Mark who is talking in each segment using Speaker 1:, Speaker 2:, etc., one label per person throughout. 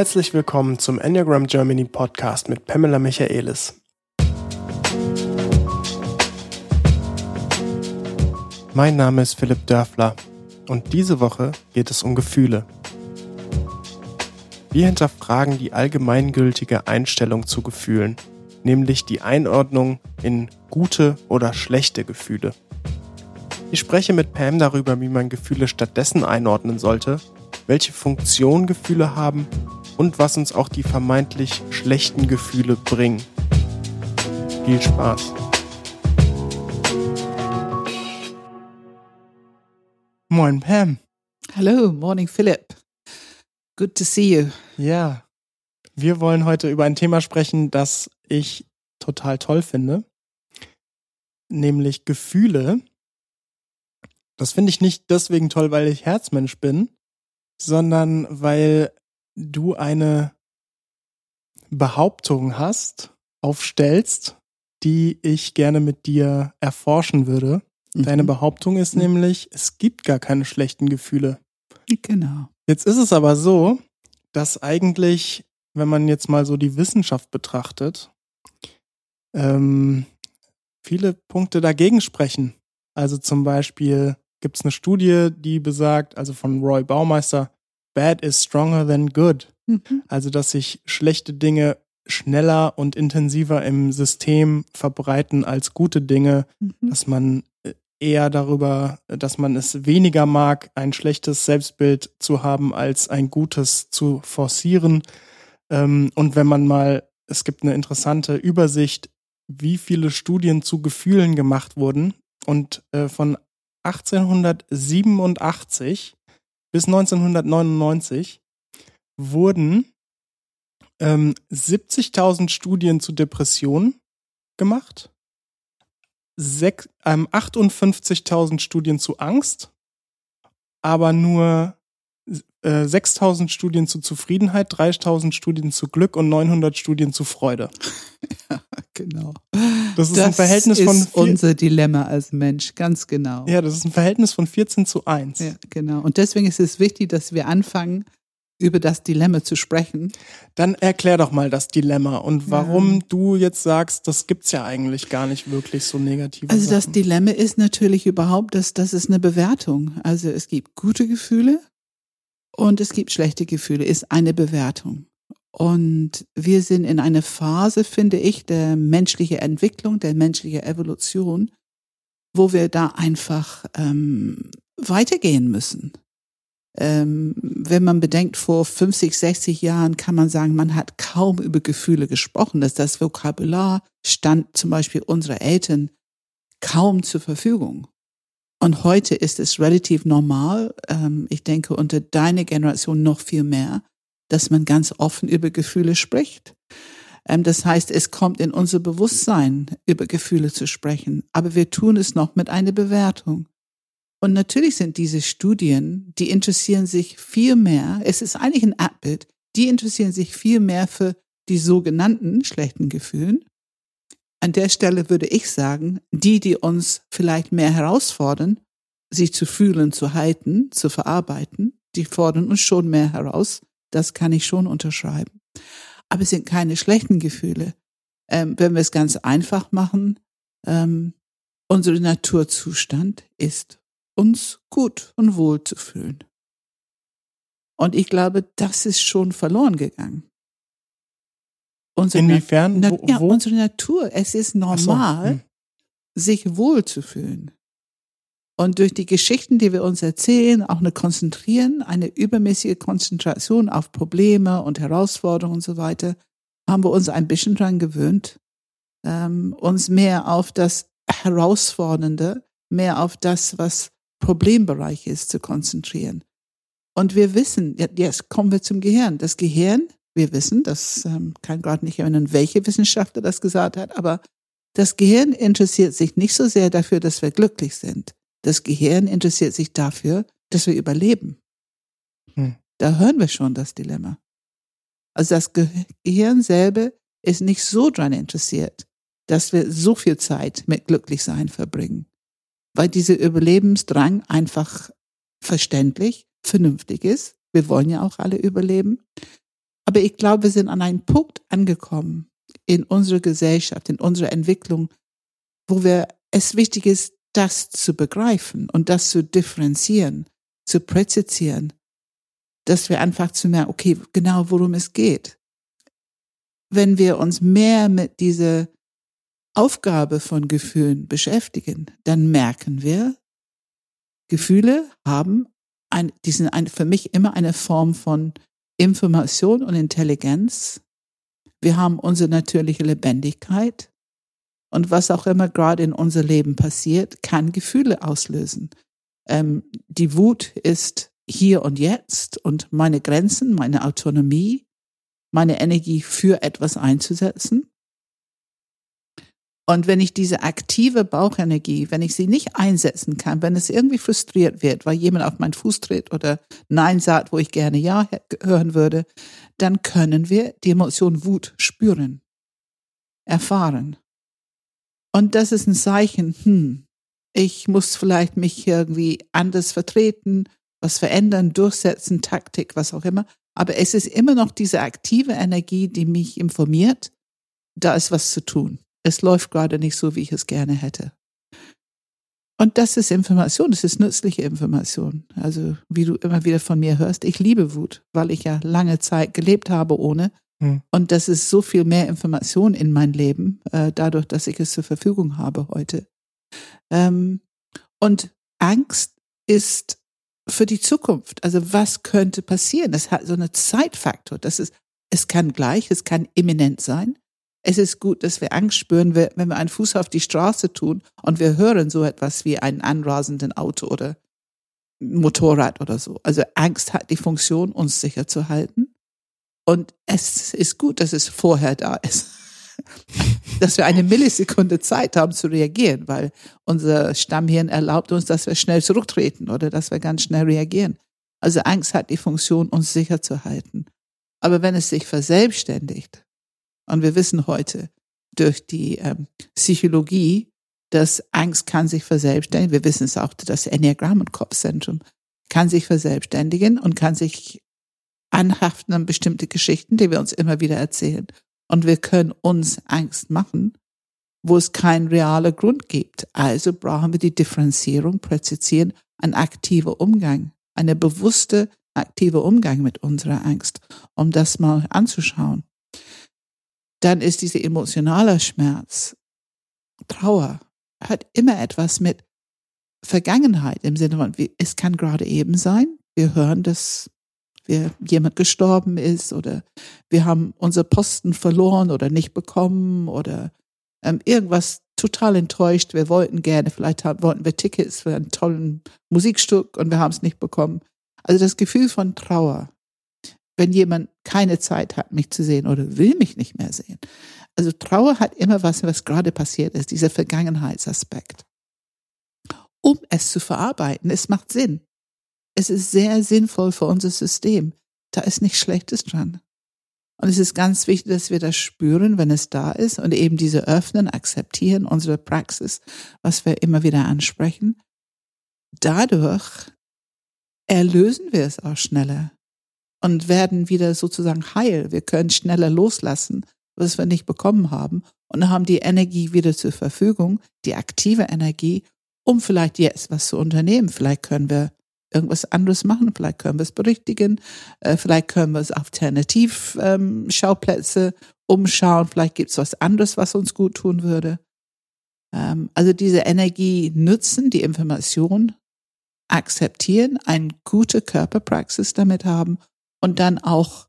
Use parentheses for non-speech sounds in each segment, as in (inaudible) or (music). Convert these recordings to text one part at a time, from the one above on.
Speaker 1: Herzlich willkommen zum Enneagram Germany Podcast mit Pamela Michaelis. Mein Name ist Philipp Dörfler und diese Woche geht es um Gefühle. Wir hinterfragen die allgemeingültige Einstellung zu Gefühlen, nämlich die Einordnung in gute oder schlechte Gefühle. Ich spreche mit Pam darüber, wie man Gefühle stattdessen einordnen sollte, welche Funktion Gefühle haben und was uns auch die vermeintlich schlechten Gefühle bringen. Viel Spaß! Moin Pam.
Speaker 2: Hallo, morning Philip. Good to see you.
Speaker 1: Ja, wir wollen heute über ein Thema sprechen, das ich total toll finde, nämlich Gefühle. Das finde ich nicht deswegen toll, weil ich Herzmensch bin, sondern weil du eine Behauptung hast, aufstellst, die ich gerne mit dir erforschen würde. Mhm. Deine Behauptung ist mhm. nämlich, es gibt gar keine schlechten Gefühle.
Speaker 2: Genau.
Speaker 1: Jetzt ist es aber so, dass eigentlich, wenn man jetzt mal so die Wissenschaft betrachtet, ähm, viele Punkte dagegen sprechen. Also zum Beispiel gibt es eine Studie, die besagt, also von Roy Baumeister, bad is stronger than good. Mhm. Also, dass sich schlechte Dinge schneller und intensiver im System verbreiten als gute Dinge, mhm. dass man äh, eher darüber, dass man es weniger mag, ein schlechtes Selbstbild zu haben, als ein gutes zu forcieren. Ähm, und wenn man mal, es gibt eine interessante Übersicht, wie viele Studien zu Gefühlen gemacht wurden. Und äh, von 1887 bis 1999 wurden ähm, 70.000 Studien zu Depressionen gemacht, ähm, 58.000 Studien zu Angst, aber nur äh, 6.000 Studien zu Zufriedenheit, 3.000 Studien zu Glück und 900 Studien zu Freude. (laughs)
Speaker 2: genau.
Speaker 1: Das ist das ein Verhältnis ist von
Speaker 2: unser Dilemma als Mensch, ganz genau.
Speaker 1: Ja, das ist ein Verhältnis von 14 zu 1.
Speaker 2: Ja, genau. Und deswegen ist es wichtig, dass wir anfangen, über das Dilemma zu sprechen.
Speaker 1: Dann erklär doch mal das Dilemma und warum ja. du jetzt sagst, das gibt's ja eigentlich gar nicht wirklich so negativ.
Speaker 2: Also Sachen. das Dilemma ist natürlich überhaupt, dass das ist eine Bewertung. Also es gibt gute Gefühle und es gibt schlechte Gefühle, ist eine Bewertung. Und wir sind in einer Phase, finde ich, der menschlichen Entwicklung, der menschlichen Evolution, wo wir da einfach ähm, weitergehen müssen. Ähm, wenn man bedenkt, vor 50, 60 Jahren kann man sagen, man hat kaum über Gefühle gesprochen, dass das Vokabular stand zum Beispiel unserer Eltern kaum zur Verfügung. Und heute ist es relativ normal, ähm, ich denke unter deiner Generation noch viel mehr, dass man ganz offen über Gefühle spricht. Ähm, das heißt, es kommt in unser Bewusstsein, über Gefühle zu sprechen, aber wir tun es noch mit einer Bewertung. Und natürlich sind diese Studien, die interessieren sich viel mehr, es ist eigentlich ein Abbild, die interessieren sich viel mehr für die sogenannten schlechten Gefühlen an der Stelle würde ich sagen, die, die uns vielleicht mehr herausfordern, sich zu fühlen, zu halten, zu verarbeiten, die fordern uns schon mehr heraus. Das kann ich schon unterschreiben. Aber es sind keine schlechten Gefühle. Ähm, wenn wir es ganz einfach machen, ähm, unser Naturzustand ist, uns gut und wohl zu fühlen. Und ich glaube, das ist schon verloren gegangen.
Speaker 1: Unsere Inwiefern?
Speaker 2: Na, wo, ja, unsere Natur. Es ist normal, so. hm. sich wohlzufühlen. Und durch die Geschichten, die wir uns erzählen, auch eine Konzentrieren, eine übermäßige Konzentration auf Probleme und Herausforderungen und so weiter, haben wir uns ein bisschen dran gewöhnt, ähm, uns mehr auf das Herausfordernde, mehr auf das, was Problembereich ist, zu konzentrieren. Und wir wissen, jetzt kommen wir zum Gehirn. Das Gehirn wir wissen, das ähm, kann gerade nicht erinnern, welche Wissenschaftler das gesagt hat, aber das Gehirn interessiert sich nicht so sehr dafür, dass wir glücklich sind. Das Gehirn interessiert sich dafür, dass wir überleben. Hm. Da hören wir schon das Dilemma. Also das Gehirn selber ist nicht so daran interessiert, dass wir so viel Zeit mit Glücklichsein verbringen, weil dieser Überlebensdrang einfach verständlich, vernünftig ist. Wir wollen ja auch alle überleben. Aber ich glaube, wir sind an einem Punkt angekommen in unserer Gesellschaft, in unserer Entwicklung, wo wir es wichtig ist, das zu begreifen und das zu differenzieren, zu präzisieren, dass wir einfach zu merken, okay, genau worum es geht. Wenn wir uns mehr mit dieser Aufgabe von Gefühlen beschäftigen, dann merken wir, Gefühle haben ein, die sind ein, für mich immer eine Form von Information und Intelligenz. Wir haben unsere natürliche Lebendigkeit. Und was auch immer gerade in unser Leben passiert, kann Gefühle auslösen. Ähm, die Wut ist hier und jetzt und meine Grenzen, meine Autonomie, meine Energie für etwas einzusetzen. Und wenn ich diese aktive Bauchenergie, wenn ich sie nicht einsetzen kann, wenn es irgendwie frustriert wird, weil jemand auf meinen Fuß tritt oder Nein sagt, wo ich gerne Ja hören würde, dann können wir die Emotion Wut spüren, erfahren. Und das ist ein Zeichen, hm, ich muss vielleicht mich irgendwie anders vertreten, was verändern, durchsetzen, Taktik, was auch immer. Aber es ist immer noch diese aktive Energie, die mich informiert, da ist was zu tun es läuft gerade nicht so, wie ich es gerne hätte. Und das ist Information, das ist nützliche Information. Also wie du immer wieder von mir hörst, ich liebe Wut, weil ich ja lange Zeit gelebt habe ohne. Hm. Und das ist so viel mehr Information in mein Leben, äh, dadurch, dass ich es zur Verfügung habe heute. Ähm, und Angst ist für die Zukunft. Also was könnte passieren? Das hat so einen Zeitfaktor. Das ist, es kann gleich, es kann imminent sein. Es ist gut, dass wir Angst spüren, wenn wir einen Fuß auf die Straße tun und wir hören so etwas wie einen anrasenden Auto oder Motorrad oder so. Also Angst hat die Funktion, uns sicher zu halten. Und es ist gut, dass es vorher da ist. (laughs) dass wir eine Millisekunde Zeit haben zu reagieren, weil unser Stammhirn erlaubt uns, dass wir schnell zurücktreten oder dass wir ganz schnell reagieren. Also Angst hat die Funktion, uns sicher zu halten. Aber wenn es sich verselbstständigt, und wir wissen heute durch die ähm, Psychologie, dass Angst kann sich verselbstständigen. Wir wissen es auch, das Enneagramm und Kopfzentrum kann sich verselbstständigen und kann sich anhaften an bestimmte Geschichten, die wir uns immer wieder erzählen. Und wir können uns Angst machen, wo es keinen realer Grund gibt. Also brauchen wir die Differenzierung, präzisieren, ein aktiver Umgang, eine bewusste, aktive Umgang mit unserer Angst, um das mal anzuschauen dann ist dieser emotionale Schmerz, Trauer, hat immer etwas mit Vergangenheit im Sinne von, es kann gerade eben sein, wir hören, dass wir, jemand gestorben ist oder wir haben unser Posten verloren oder nicht bekommen oder ähm, irgendwas total enttäuscht. Wir wollten gerne, vielleicht haben, wollten wir Tickets für ein tolles Musikstück und wir haben es nicht bekommen. Also das Gefühl von Trauer wenn jemand keine Zeit hat, mich zu sehen oder will mich nicht mehr sehen. Also Trauer hat immer was, was gerade passiert ist, dieser Vergangenheitsaspekt. Um es zu verarbeiten, es macht Sinn. Es ist sehr sinnvoll für unser System. Da ist nichts Schlechtes dran. Und es ist ganz wichtig, dass wir das spüren, wenn es da ist und eben diese öffnen, akzeptieren, unsere Praxis, was wir immer wieder ansprechen. Dadurch erlösen wir es auch schneller und werden wieder sozusagen heil. Wir können schneller loslassen, was wir nicht bekommen haben und haben die Energie wieder zur Verfügung, die aktive Energie, um vielleicht jetzt was zu unternehmen. Vielleicht können wir irgendwas anderes machen, vielleicht können wir es berichtigen, äh, vielleicht können wir es alternativ ähm, Schauplätze umschauen, vielleicht gibt es was anderes, was uns gut tun würde. Ähm, also diese Energie nutzen, die Information akzeptieren, eine gute Körperpraxis damit haben und dann auch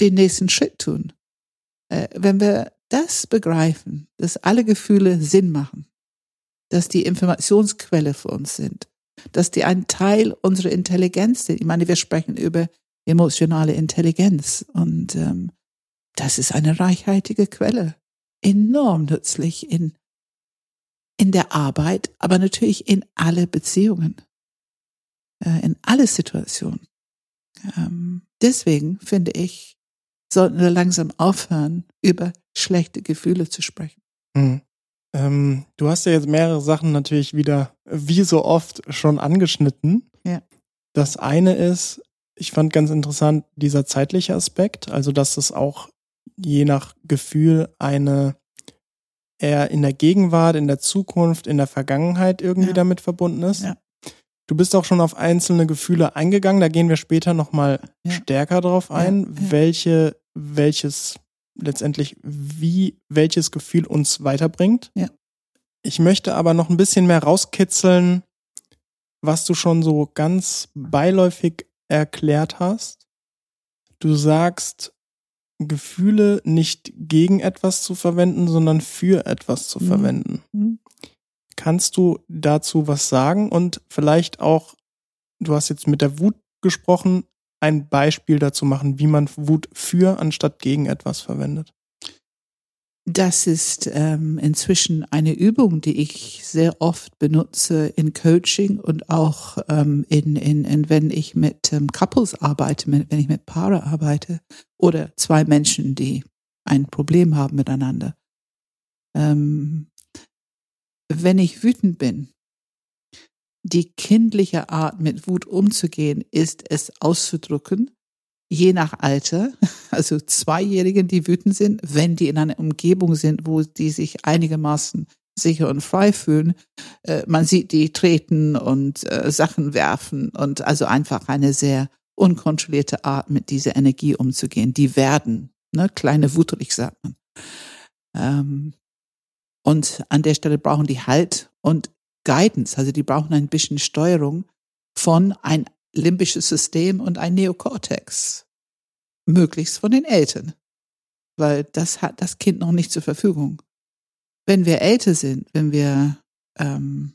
Speaker 2: den nächsten Schritt tun. Äh, wenn wir das begreifen, dass alle Gefühle Sinn machen, dass die Informationsquelle für uns sind, dass die ein Teil unserer Intelligenz sind. Ich meine, wir sprechen über emotionale Intelligenz und ähm, das ist eine reichhaltige Quelle, enorm nützlich in in der Arbeit, aber natürlich in alle Beziehungen, äh, in alle Situationen. Ähm, deswegen finde ich, sollten wir langsam aufhören, über schlechte Gefühle zu sprechen.
Speaker 1: Mhm. Ähm, du hast ja jetzt mehrere Sachen natürlich wieder, wie so oft, schon angeschnitten.
Speaker 2: Ja.
Speaker 1: Das eine ist, ich fand ganz interessant dieser zeitliche Aspekt, also dass es auch je nach Gefühl eine eher in der Gegenwart, in der Zukunft, in der Vergangenheit irgendwie ja. damit verbunden ist. Ja. Du bist auch schon auf einzelne Gefühle eingegangen, da gehen wir später nochmal ja. stärker drauf ein, welche, welches letztendlich, wie welches Gefühl uns weiterbringt.
Speaker 2: Ja.
Speaker 1: Ich möchte aber noch ein bisschen mehr rauskitzeln, was du schon so ganz beiläufig erklärt hast. Du sagst, Gefühle nicht gegen etwas zu verwenden, sondern für etwas zu mhm. verwenden. Mhm. Kannst du dazu was sagen und vielleicht auch, du hast jetzt mit der Wut gesprochen, ein Beispiel dazu machen, wie man Wut für anstatt gegen etwas verwendet?
Speaker 2: Das ist ähm, inzwischen eine Übung, die ich sehr oft benutze in Coaching und auch ähm, in, in, in, wenn ich mit ähm, Couples arbeite, wenn ich mit Paare arbeite oder zwei Menschen, die ein Problem haben miteinander. Ähm, wenn ich wütend bin, die kindliche Art, mit Wut umzugehen, ist es auszudrücken je nach Alter, (laughs) also Zweijährigen, die wütend sind, wenn die in einer Umgebung sind, wo die sich einigermaßen sicher und frei fühlen. Äh, man sieht die treten und äh, Sachen werfen und also einfach eine sehr unkontrollierte Art, mit dieser Energie umzugehen. Die werden, ne, kleine Wutrig sagt man. Ähm, und an der Stelle brauchen die Halt und Guidance, also die brauchen ein bisschen Steuerung von ein limbisches System und ein Neokortex. Möglichst von den Eltern. Weil das hat das Kind noch nicht zur Verfügung. Wenn wir älter sind, wenn wir ähm,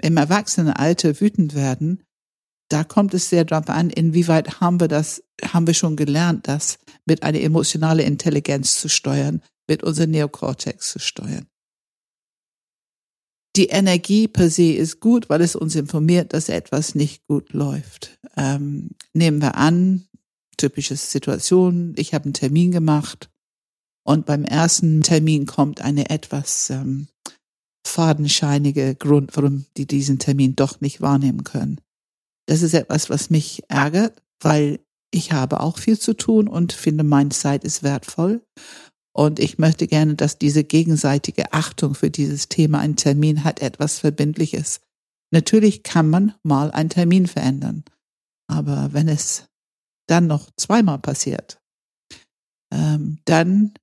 Speaker 2: im Erwachsenenalter wütend werden, da kommt es sehr darauf an, inwieweit haben wir das, haben wir schon gelernt, das mit einer emotionalen Intelligenz zu steuern, mit unserem Neokortex zu steuern die Energie per se ist gut, weil es uns informiert, dass etwas nicht gut läuft. Ähm, nehmen wir an, typische Situation, ich habe einen Termin gemacht und beim ersten Termin kommt eine etwas ähm, fadenscheinige Grund, warum die diesen Termin doch nicht wahrnehmen können. Das ist etwas, was mich ärgert, weil ich habe auch viel zu tun und finde, meine Zeit ist wertvoll. Und ich möchte gerne, dass diese gegenseitige Achtung für dieses Thema ein Termin hat, etwas Verbindliches. Natürlich kann man mal einen Termin verändern. Aber wenn es dann noch zweimal passiert, ähm, dann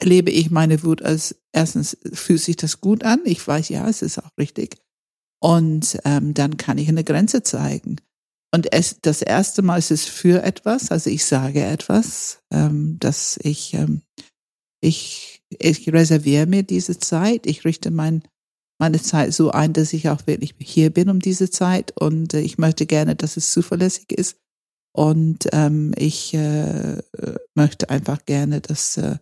Speaker 2: erlebe ich meine Wut als erstens fühlt sich das gut an. Ich weiß, ja, es ist auch richtig. Und ähm, dann kann ich eine Grenze zeigen. Und es, das erste Mal ist es für etwas, also ich sage etwas, ähm, dass ich ähm, ich, ich reserviere mir diese Zeit. Ich richte mein, meine Zeit so ein, dass ich auch wirklich hier bin um diese Zeit und äh, ich möchte gerne, dass es zuverlässig ist. Und ähm, ich äh, möchte einfach gerne, dass äh,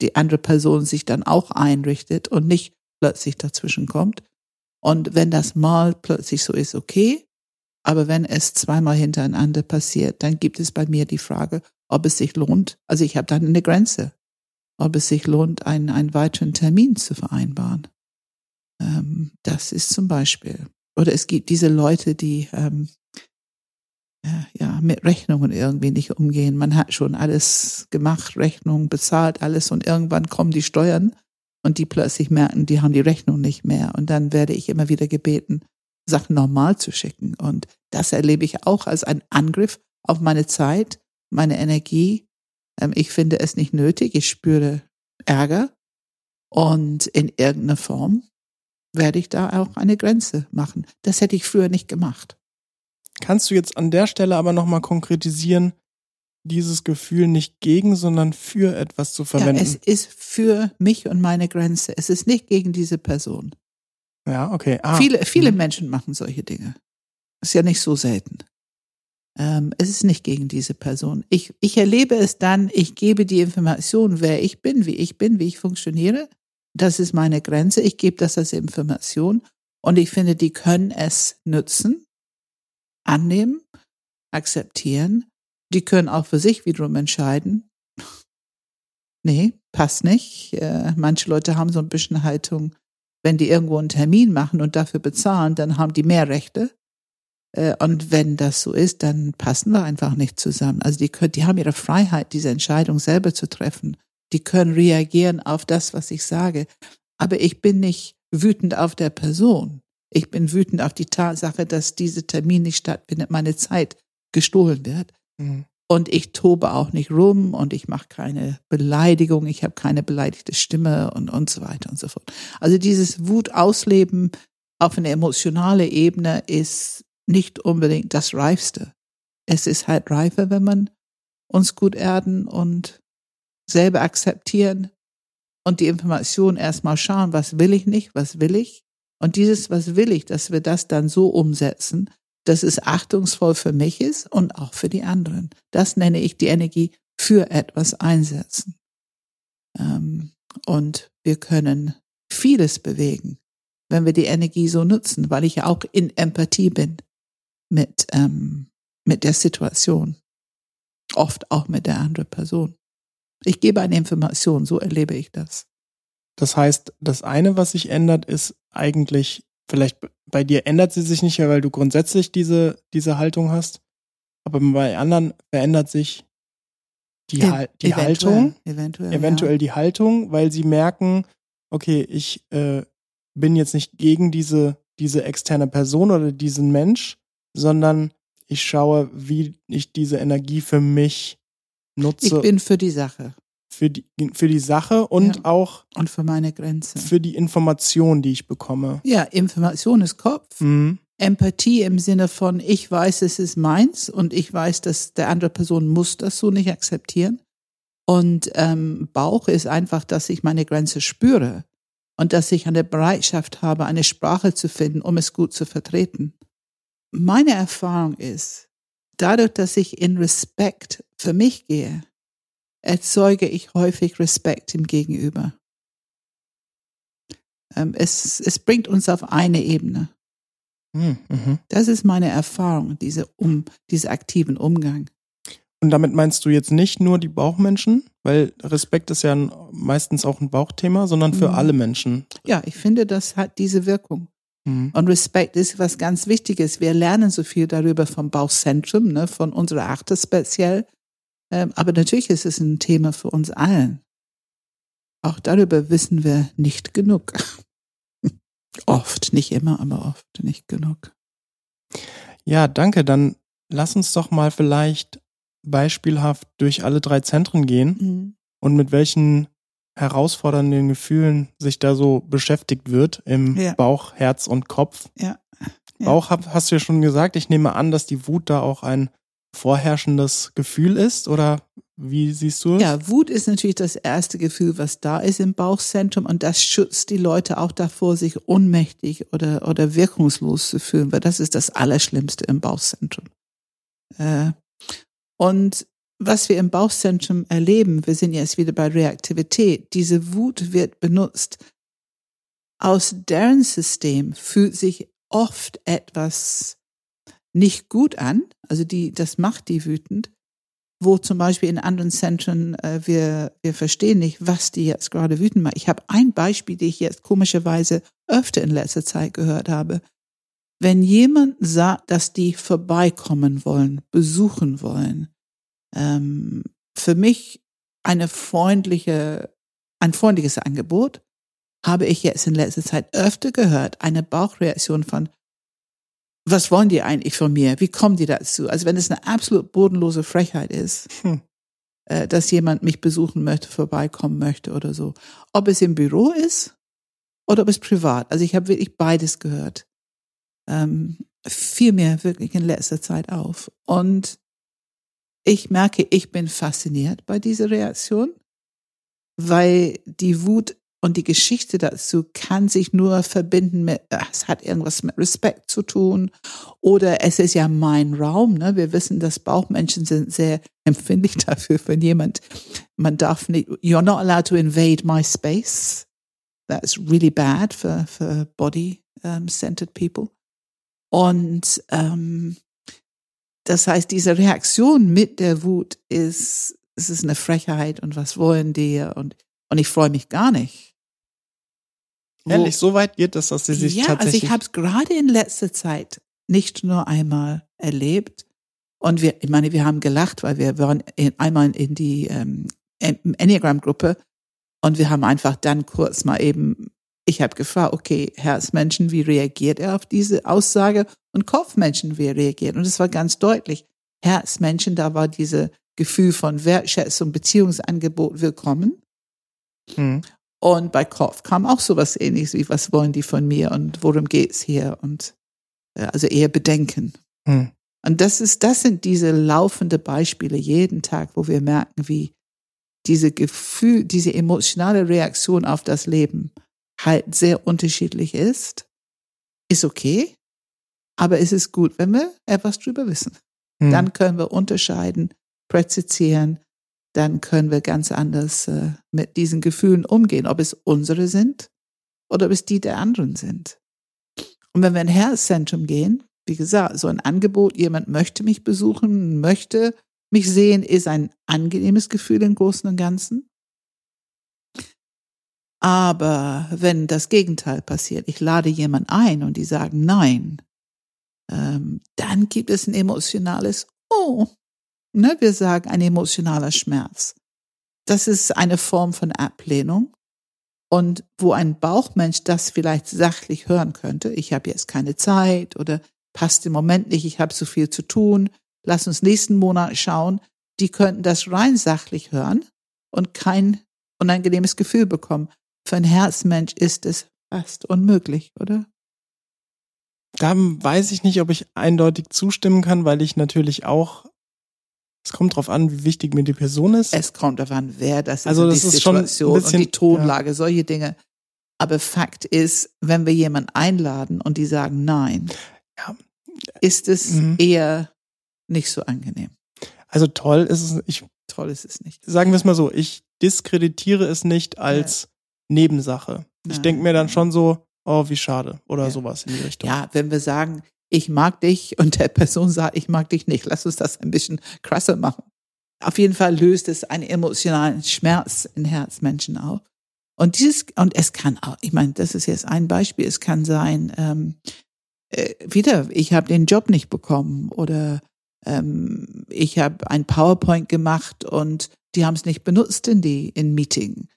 Speaker 2: die andere Person sich dann auch einrichtet und nicht plötzlich dazwischen kommt. Und wenn das mal plötzlich so ist, okay. Aber wenn es zweimal hintereinander passiert, dann gibt es bei mir die Frage, ob es sich lohnt. Also ich habe dann eine Grenze ob es sich lohnt, einen, einen weiteren Termin zu vereinbaren. Ähm, das ist zum Beispiel. Oder es gibt diese Leute, die ähm, ja, ja, mit Rechnungen irgendwie nicht umgehen. Man hat schon alles gemacht, Rechnungen bezahlt, alles und irgendwann kommen die Steuern und die plötzlich merken, die haben die Rechnung nicht mehr. Und dann werde ich immer wieder gebeten, Sachen normal zu schicken. Und das erlebe ich auch als einen Angriff auf meine Zeit, meine Energie ich finde es nicht nötig. Ich spüre Ärger. Und in irgendeiner Form werde ich da auch eine Grenze machen. Das hätte ich früher nicht gemacht.
Speaker 1: Kannst du jetzt an der Stelle aber nochmal konkretisieren, dieses Gefühl nicht gegen, sondern für etwas zu verwenden?
Speaker 2: Ja, es ist für mich und meine Grenze. Es ist nicht gegen diese Person.
Speaker 1: Ja, okay. Ah.
Speaker 2: Viele, viele mhm. Menschen machen solche Dinge. Ist ja nicht so selten. Ähm, es ist nicht gegen diese Person. Ich, ich erlebe es dann, ich gebe die Information, wer ich bin, wie ich bin, wie ich funktioniere. Das ist meine Grenze. Ich gebe das als Information. Und ich finde, die können es nutzen, annehmen, akzeptieren. Die können auch für sich wiederum entscheiden. (laughs) Nee, passt nicht. Äh, manche Leute haben so ein bisschen Haltung, wenn die irgendwo einen Termin machen und dafür bezahlen, dann haben die mehr Rechte und wenn das so ist, dann passen wir einfach nicht zusammen. Also die können, die haben ihre Freiheit, diese Entscheidung selber zu treffen. Die können reagieren auf das, was ich sage. Aber ich bin nicht wütend auf der Person. Ich bin wütend auf die Tatsache, dass dieser Termin nicht stattfindet, meine Zeit gestohlen wird. Mhm. Und ich tobe auch nicht rum und ich mache keine Beleidigung, ich habe keine beleidigte Stimme und, und so weiter und so fort. Also dieses Wut ausleben auf eine emotionale Ebene ist nicht unbedingt das Reifste. Es ist halt reifer, wenn man uns gut erden und selber akzeptieren und die Information erstmal schauen, was will ich nicht, was will ich. Und dieses, was will ich, dass wir das dann so umsetzen, dass es achtungsvoll für mich ist und auch für die anderen. Das nenne ich die Energie für etwas einsetzen. Ähm, und wir können vieles bewegen, wenn wir die Energie so nutzen, weil ich ja auch in Empathie bin mit, ähm, mit der Situation. Oft auch mit der anderen Person. Ich gebe eine Information, so erlebe ich das.
Speaker 1: Das heißt, das eine, was sich ändert, ist eigentlich vielleicht bei dir ändert sie sich nicht, weil du grundsätzlich diese, diese Haltung hast. Aber bei anderen verändert sich die, e die eventuell, Haltung. Eventuell, eventuell ja. die Haltung, weil sie merken, okay, ich äh, bin jetzt nicht gegen diese, diese externe Person oder diesen Mensch, sondern ich schaue, wie ich diese Energie für mich nutze.
Speaker 2: Ich bin für die Sache
Speaker 1: für die, für die Sache und ja. auch
Speaker 2: und für meine Grenze.
Speaker 1: Für die Information, die ich bekomme.
Speaker 2: Ja, Information ist Kopf. Mhm. Empathie im Sinne von, ich weiß, es ist meins und ich weiß, dass der andere Person muss das so nicht akzeptieren. Und ähm, Bauch ist einfach, dass ich meine Grenze spüre und dass ich eine Bereitschaft habe, eine Sprache zu finden, um es gut zu vertreten. Meine Erfahrung ist, dadurch, dass ich in Respekt für mich gehe, erzeuge ich häufig Respekt im Gegenüber. Ähm, es, es bringt uns auf eine Ebene. Hm, mhm. Das ist meine Erfahrung, diese um, dieser aktiven Umgang.
Speaker 1: Und damit meinst du jetzt nicht nur die Bauchmenschen, weil Respekt ist ja meistens auch ein Bauchthema, sondern für mhm. alle Menschen.
Speaker 2: Ja, ich finde, das hat diese Wirkung. Mhm. Und Respekt ist was ganz Wichtiges. Wir lernen so viel darüber vom Bauchzentrum, ne, von unserer Achte speziell. Ähm, aber natürlich ist es ein Thema für uns allen. Auch darüber wissen wir nicht genug. (laughs) oft, nicht immer, aber oft nicht genug.
Speaker 1: Ja, danke. Dann lass uns doch mal vielleicht beispielhaft durch alle drei Zentren gehen mhm. und mit welchen herausfordernden Gefühlen sich da so beschäftigt wird im ja. Bauch, Herz und Kopf. Ja. ja. Bauch hast du ja schon gesagt. Ich nehme an, dass die Wut da auch ein vorherrschendes Gefühl ist oder wie siehst du es?
Speaker 2: Ja, Wut ist natürlich das erste Gefühl, was da ist im Bauchzentrum und das schützt die Leute auch davor, sich ohnmächtig oder, oder wirkungslos zu fühlen, weil das ist das Allerschlimmste im Bauchzentrum. Äh, und was wir im Bauchzentrum erleben, wir sind jetzt wieder bei Reaktivität, diese Wut wird benutzt. Aus deren System fühlt sich oft etwas nicht gut an, also die, das macht die wütend, wo zum Beispiel in anderen Zentren äh, wir, wir verstehen nicht, was die jetzt gerade wütend macht. Ich habe ein Beispiel, die ich jetzt komischerweise öfter in letzter Zeit gehört habe. Wenn jemand sagt, dass die vorbeikommen wollen, besuchen wollen, ähm, für mich eine freundliche, ein freundliches Angebot, habe ich jetzt in letzter Zeit öfter gehört, eine Bauchreaktion von, was wollen die eigentlich von mir? Wie kommen die dazu? Also wenn es eine absolut bodenlose Frechheit ist, hm. äh, dass jemand mich besuchen möchte, vorbeikommen möchte oder so. Ob es im Büro ist oder ob es privat. Also ich habe wirklich beides gehört. Ähm, fiel mir wirklich in letzter Zeit auf. Und ich merke, ich bin fasziniert bei dieser Reaktion, weil die Wut und die Geschichte dazu kann sich nur verbinden mit, es hat irgendwas mit Respekt zu tun oder es ist ja mein Raum. Ne? Wir wissen, dass Bauchmenschen sind sehr empfindlich (laughs) dafür, wenn jemand, man darf nicht, you're not allowed to invade my space. That's really bad for, for body-centered people. Und ähm, das heißt, diese Reaktion mit der Wut ist, es ist eine Frechheit und was wollen die und und ich freue mich gar nicht
Speaker 1: Ehrlich, so weit geht das, dass sie sich
Speaker 2: ja,
Speaker 1: tatsächlich.
Speaker 2: also ich habe es gerade in letzter Zeit nicht nur einmal erlebt. Und wir, ich meine, wir haben gelacht, weil wir waren in, einmal in die ähm, Enneagram-Gruppe und wir haben einfach dann kurz mal eben, ich habe gefragt, okay, Herzmenschen, wie reagiert er auf diese Aussage? Und Kopfmenschen, wie reagiert? Und es war ganz deutlich. Herzmenschen, da war diese Gefühl von Wertschätzung, Beziehungsangebot willkommen. Mhm. Und bei Kopf kam auch sowas ähnliches wie, was wollen die von mir und worum geht's hier? Und äh, also eher Bedenken. Mhm. Und das ist, das sind diese laufende Beispiele jeden Tag, wo wir merken, wie diese Gefühl, diese emotionale Reaktion auf das Leben halt sehr unterschiedlich ist. Ist okay, aber es ist gut, wenn wir etwas drüber wissen. Mhm. Dann können wir unterscheiden, präzisieren, dann können wir ganz anders äh, mit diesen Gefühlen umgehen, ob es unsere sind oder ob es die der anderen sind. Und wenn wir in Herzzentrum gehen, wie gesagt, so ein Angebot, jemand möchte mich besuchen, möchte mich sehen, ist ein angenehmes Gefühl im Großen und Ganzen. Aber wenn das Gegenteil passiert, ich lade jemand ein und die sagen nein, ähm, dann gibt es ein emotionales Oh, Ne, wir sagen ein emotionaler Schmerz. Das ist eine Form von Ablehnung. Und wo ein Bauchmensch das vielleicht sachlich hören könnte, ich habe jetzt keine Zeit oder passt im Moment nicht, ich habe so viel zu tun, lass uns nächsten Monat schauen, die könnten das rein sachlich hören und kein unangenehmes Gefühl bekommen. Für ein Herzmensch ist es fast unmöglich, oder?
Speaker 1: Da weiß ich nicht, ob ich eindeutig zustimmen kann, weil ich natürlich auch es kommt darauf an, wie wichtig mir die Person ist.
Speaker 2: Es kommt darauf an, wer das ist,
Speaker 1: also das
Speaker 2: die
Speaker 1: ist Situation schon bisschen,
Speaker 2: und die Tonlage, ja. solche Dinge. Aber Fakt ist, wenn wir jemanden einladen und die sagen Nein, ja. ist es mhm. eher nicht so angenehm.
Speaker 1: Also toll ist es, ich,
Speaker 2: toll ist es nicht.
Speaker 1: Sagen wir es mal so, ich diskreditiere es nicht als ja. Nebensache. Ich denke mir dann schon so, oh, wie schade oder ja. sowas in die Richtung.
Speaker 2: Ja, wenn wir sagen, ich mag dich und der Person sagt, ich mag dich nicht. Lass uns das ein bisschen krasser machen. Auf jeden Fall löst es einen emotionalen Schmerz in Herzmenschen auf. Und dieses, und es kann auch, ich meine, das ist jetzt ein Beispiel, es kann sein, ähm, äh, wieder, ich habe den Job nicht bekommen oder ähm, ich habe ein PowerPoint gemacht und die haben es nicht benutzt in die in Meeting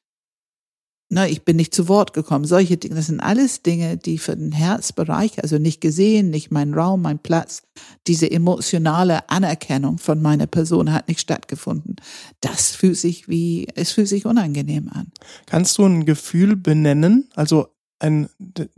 Speaker 2: ne, ich bin nicht zu Wort gekommen, solche Dinge, das sind alles Dinge, die für den Herzbereich, also nicht gesehen, nicht mein Raum, mein Platz, diese emotionale Anerkennung von meiner Person hat nicht stattgefunden. Das fühlt sich wie, es fühlt sich unangenehm an.
Speaker 1: Kannst du ein Gefühl benennen, also ein,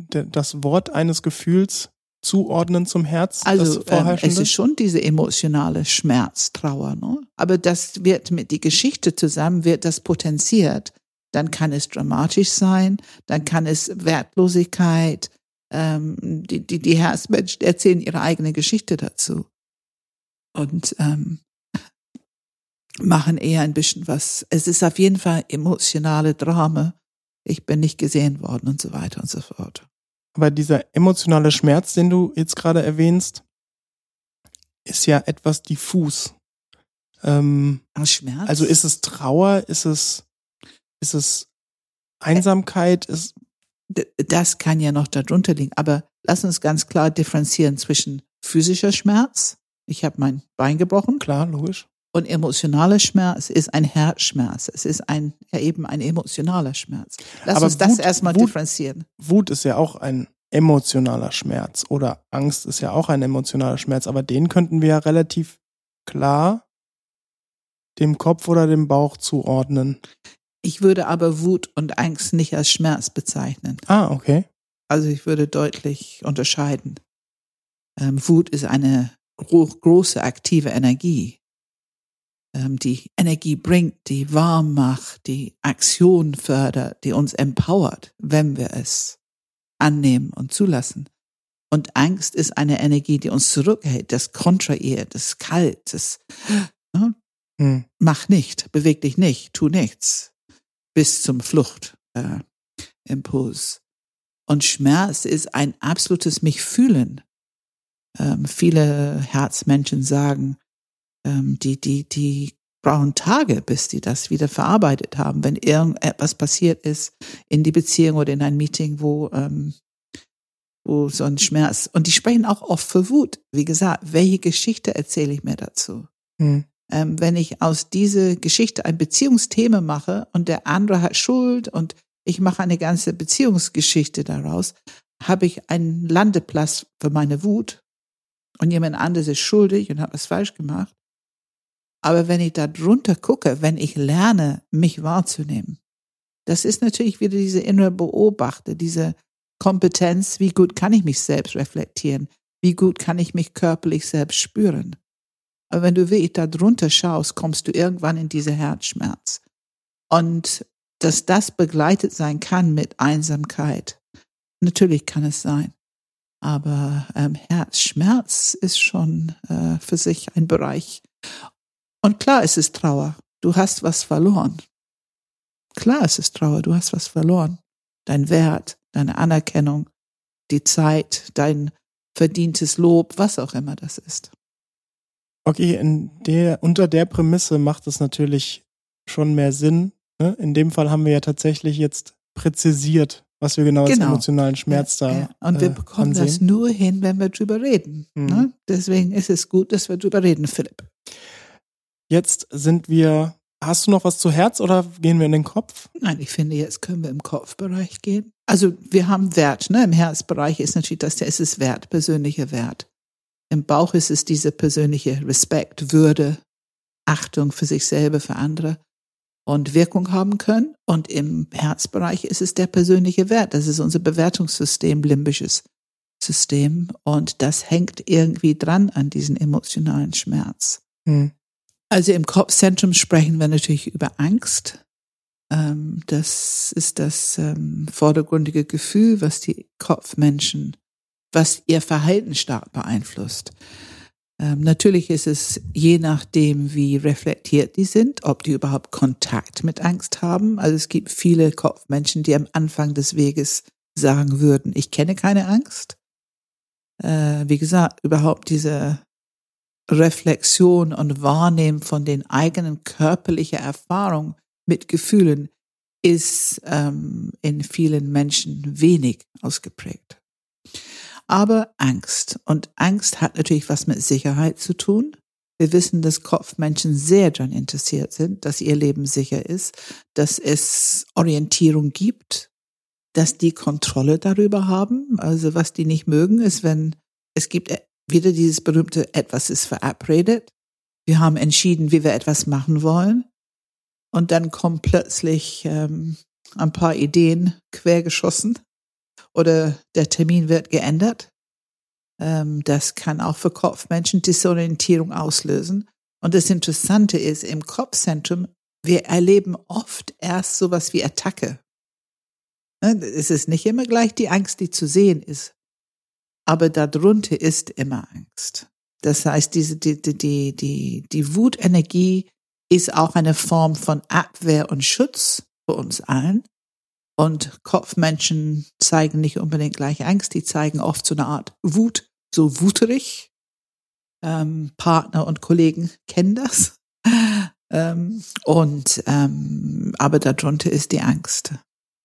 Speaker 1: das Wort eines Gefühls zuordnen zum Herz?
Speaker 2: Also ähm, es ist schon diese emotionale Schmerz, Trauer, ne? aber das wird mit die Geschichte zusammen wird das potenziert dann kann es dramatisch sein, dann kann es Wertlosigkeit, ähm, die, die, die Herzmenschen erzählen ihre eigene Geschichte dazu und ähm, machen eher ein bisschen was. Es ist auf jeden Fall emotionale Drama. Ich bin nicht gesehen worden und so weiter und so fort.
Speaker 1: Aber dieser emotionale Schmerz, den du jetzt gerade erwähnst, ist ja etwas diffus. Ähm,
Speaker 2: Schmerz?
Speaker 1: Also ist es Trauer, ist es ist es Einsamkeit? Ist
Speaker 2: das kann ja noch darunter liegen. Aber lass uns ganz klar differenzieren zwischen physischer Schmerz. Ich habe mein Bein gebrochen.
Speaker 1: Klar, logisch.
Speaker 2: Und emotionaler Schmerz ist ein Herzschmerz. Es ist ein, ja eben ein emotionaler Schmerz. Lass Aber uns das Wut, erstmal Wut, differenzieren.
Speaker 1: Wut ist ja auch ein emotionaler Schmerz oder Angst ist ja auch ein emotionaler Schmerz. Aber den könnten wir ja relativ klar dem Kopf oder dem Bauch zuordnen.
Speaker 2: Ich würde aber Wut und Angst nicht als Schmerz bezeichnen.
Speaker 1: Ah, okay.
Speaker 2: Also ich würde deutlich unterscheiden. Ähm, Wut ist eine gro große aktive Energie, ähm, die Energie bringt, die warm macht, die Aktion fördert, die uns empowert, wenn wir es annehmen und zulassen. Und Angst ist eine Energie, die uns zurückhält, das kontrahiert, das kalt, das ne? hm. mach nicht, beweg dich nicht, tu nichts bis zum Fluchtimpuls. Äh, und Schmerz ist ein absolutes mich fühlen. Ähm, viele Herzmenschen sagen, ähm, die, die, die brauchen Tage, bis die das wieder verarbeitet haben, wenn irgendetwas passiert ist in die Beziehung oder in ein Meeting, wo ähm, wo so ein Schmerz. Und die sprechen auch oft für Wut. Wie gesagt, welche Geschichte erzähle ich mir dazu? Hm. Ähm, wenn ich aus dieser Geschichte ein Beziehungsthema mache und der andere hat Schuld und ich mache eine ganze Beziehungsgeschichte daraus, habe ich einen Landeplatz für meine Wut und jemand anderes ist schuldig und hat was falsch gemacht. Aber wenn ich da drunter gucke, wenn ich lerne, mich wahrzunehmen, das ist natürlich wieder diese innere Beobachter, diese Kompetenz, wie gut kann ich mich selbst reflektieren, wie gut kann ich mich körperlich selbst spüren. Aber wenn du wirklich da drunter schaust, kommst du irgendwann in diese Herzschmerz. Und dass das begleitet sein kann mit Einsamkeit, natürlich kann es sein. Aber ähm, Herzschmerz ist schon äh, für sich ein Bereich. Und klar, es ist Trauer. Du hast was verloren. Klar, es ist Trauer. Du hast was verloren. Dein Wert, deine Anerkennung, die Zeit, dein verdientes Lob, was auch immer das ist.
Speaker 1: Okay, in der, unter der Prämisse macht es natürlich schon mehr Sinn. Ne? In dem Fall haben wir ja tatsächlich jetzt präzisiert, was wir genau, genau. als emotionalen Schmerz ja, da ja.
Speaker 2: Und wir äh, bekommen ansehen. das nur hin, wenn wir drüber reden. Mhm. Ne? Deswegen ist es gut, dass wir drüber reden, Philipp.
Speaker 1: Jetzt sind wir. Hast du noch was zu Herz oder gehen wir in den Kopf?
Speaker 2: Nein, ich finde, jetzt können wir im Kopfbereich gehen. Also wir haben Wert, ne? Im Herzbereich ist natürlich das, der ist es Wert, persönlicher Wert. Im Bauch ist es diese persönliche Respekt, Würde, Achtung für sich selber, für andere und Wirkung haben können. Und im Herzbereich ist es der persönliche Wert. Das ist unser Bewertungssystem, limbisches System. Und das hängt irgendwie dran an diesen emotionalen Schmerz. Hm. Also im Kopfzentrum sprechen wir natürlich über Angst. Ähm, das ist das ähm, vordergründige Gefühl, was die Kopfmenschen, was ihr Verhalten stark beeinflusst. Ähm, natürlich ist es je nachdem, wie reflektiert die sind, ob die überhaupt Kontakt mit Angst haben. Also es gibt viele Kopfmenschen, die am Anfang des Weges sagen würden, ich kenne keine Angst. Äh, wie gesagt, überhaupt diese Reflexion und Wahrnehmen von den eigenen körperlichen Erfahrungen mit Gefühlen ist ähm, in vielen Menschen wenig ausgeprägt aber Angst. Und Angst hat natürlich was mit Sicherheit zu tun. Wir wissen, dass Kopfmenschen sehr daran interessiert sind, dass ihr Leben sicher ist, dass es Orientierung gibt, dass die Kontrolle darüber haben. Also was die nicht mögen, ist, wenn es gibt wieder dieses berühmte etwas ist verabredet. Wir haben entschieden, wie wir etwas machen wollen. Und dann kommen plötzlich ähm, ein paar Ideen quergeschossen oder der Termin wird geändert. Ähm, das kann auch für Kopfmenschen Disorientierung auslösen. Und das Interessante ist, im Kopfzentrum, wir erleben oft erst sowas wie Attacke. Ne, es ist nicht immer gleich die Angst, die zu sehen ist. Aber darunter ist immer Angst. Das heißt, diese, die, die, die, die Wutenergie ist auch eine Form von Abwehr und Schutz für uns allen. Und Kopfmenschen zeigen nicht unbedingt gleich Angst, die zeigen oft so eine Art Wut, so wuterig. Ähm, Partner und Kollegen kennen das. (laughs) ähm, und ähm, aber darunter ist die Angst.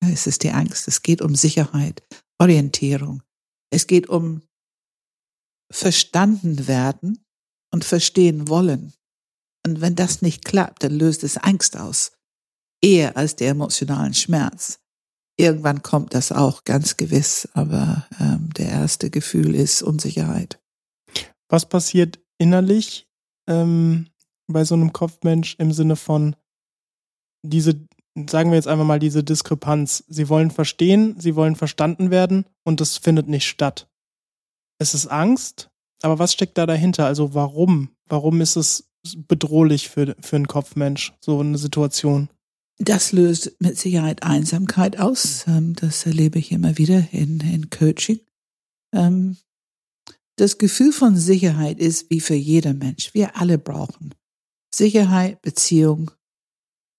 Speaker 2: Es ist die Angst. Es geht um Sicherheit, Orientierung. Es geht um verstanden werden und verstehen wollen. Und wenn das nicht klappt, dann löst es Angst aus. Eher als der emotionalen Schmerz irgendwann kommt das auch ganz gewiss, aber ähm, der erste Gefühl ist Unsicherheit.
Speaker 1: Was passiert innerlich ähm, bei so einem Kopfmensch im Sinne von diese, sagen wir jetzt einfach mal diese Diskrepanz. Sie wollen verstehen, sie wollen verstanden werden und das findet nicht statt. Es ist Angst, aber was steckt da dahinter? Also warum? Warum ist es bedrohlich für, für einen Kopfmensch, so eine Situation?
Speaker 2: Das löst mit Sicherheit Einsamkeit aus. Ähm, das erlebe ich immer wieder in, in Coaching. Ähm, das Gefühl von Sicherheit ist wie für jeder Mensch. Wir alle brauchen Sicherheit, Beziehung,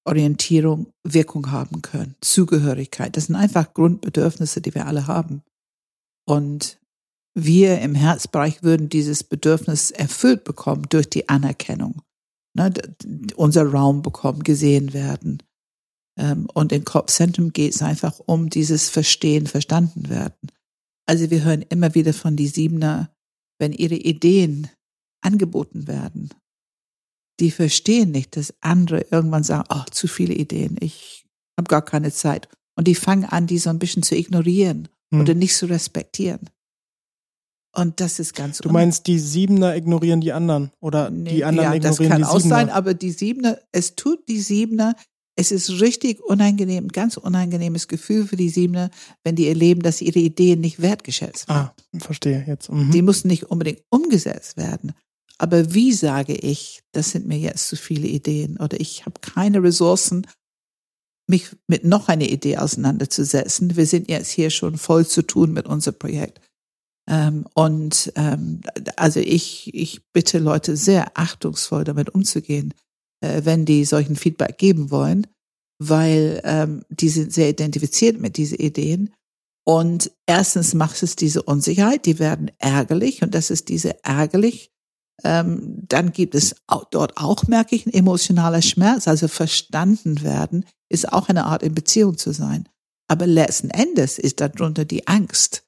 Speaker 2: Orientierung, Wirkung haben können, Zugehörigkeit. Das sind einfach Grundbedürfnisse, die wir alle haben. Und wir im Herzbereich würden dieses Bedürfnis erfüllt bekommen durch die Anerkennung. Ne, unser Raum bekommen, gesehen werden, und in Kopfzentrum geht es einfach um dieses Verstehen, verstanden werden. Also wir hören immer wieder von die Siebener, wenn ihre Ideen angeboten werden. Die verstehen nicht, dass andere irgendwann sagen, oh, zu viele Ideen, ich habe gar keine Zeit. Und die fangen an, die so ein bisschen zu ignorieren
Speaker 1: Hm.
Speaker 2: oder nicht zu respektieren. Und das ist ganz
Speaker 1: Du meinst, die Siebener ignorieren die anderen oder
Speaker 2: Nee,
Speaker 1: die anderen
Speaker 2: ja, das
Speaker 1: ignorieren
Speaker 2: kann
Speaker 1: die
Speaker 2: auch
Speaker 1: Siebener?
Speaker 2: sein, aber die Siebener, es tut die Siebener, es ist richtig unangenehm, ganz unangenehmes Gefühl für die Siebener, wenn die erleben, dass ihre Ideen nicht wertgeschätzt werden.
Speaker 1: ah, verstehe jetzt. Mhm.
Speaker 2: Die müssen nicht unbedingt umgesetzt werden. Aber wie sage ich, das sind mir jetzt zu viele Ideen oder ich habe keine Ressourcen, mich mit noch einer Idee auseinanderzusetzen. Wir sind jetzt hier schon voll zu tun mit unserem Projekt. Ähm, und ähm, also ich, ich bitte Leute sehr achtungsvoll damit umzugehen, äh, wenn die solchen Feedback geben wollen, weil ähm, die sind sehr identifiziert mit diesen Ideen. Und erstens macht es diese Unsicherheit, die werden ärgerlich und das ist diese ärgerlich. Ähm, dann gibt es auch, dort auch, merke ich, ein emotionaler Schmerz, also verstanden werden, ist auch eine Art in Beziehung zu sein. Aber letzten Endes ist darunter die Angst.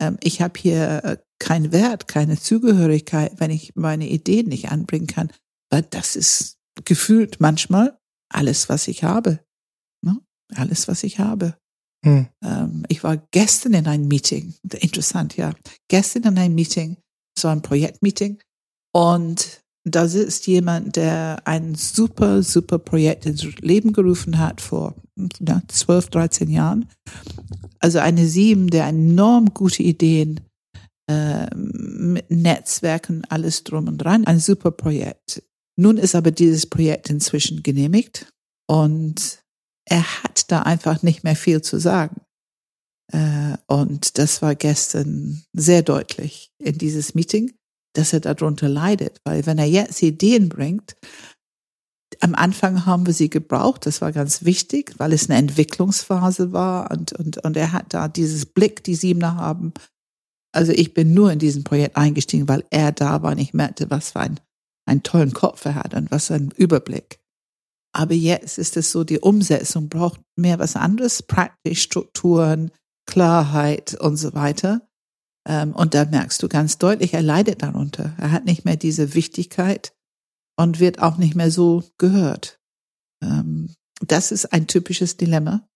Speaker 2: Ähm, ich habe hier äh, keinen Wert, keine Zugehörigkeit, wenn ich meine Ideen nicht anbringen kann. Weil das ist gefühlt manchmal alles, was ich habe. Ne? Alles, was ich habe.
Speaker 1: Hm.
Speaker 2: Ähm, ich war gestern in einem Meeting, interessant, ja. Gestern in einem Meeting, so ein Projektmeeting, und da sitzt jemand, der ein super, super Projekt ins Leben gerufen hat vor ja, 12, 13 Jahren. Also eine Sieben, der enorm gute Ideen äh, mit Netzwerken, alles drum und dran, ein super Projekt. Nun ist aber dieses Projekt inzwischen genehmigt und er hat da einfach nicht mehr viel zu sagen. Äh, und das war gestern sehr deutlich in dieses Meeting, dass er darunter leidet, weil wenn er jetzt Ideen bringt, am Anfang haben wir sie gebraucht, das war ganz wichtig, weil es eine Entwicklungsphase war und, und, und er hat da dieses Blick, die Siebener haben. Also ich bin nur in diesem Projekt eingestiegen, weil er da war und ich merkte, was für ein, einen tollen Kopf er hat und was für ein Überblick. Aber jetzt ist es so, die Umsetzung braucht mehr was anderes, praktisch Strukturen, Klarheit und so weiter. Ähm, und da merkst du ganz deutlich, er leidet darunter. Er hat nicht mehr diese Wichtigkeit und wird auch nicht mehr so gehört. Ähm, das ist ein typisches Dilemma.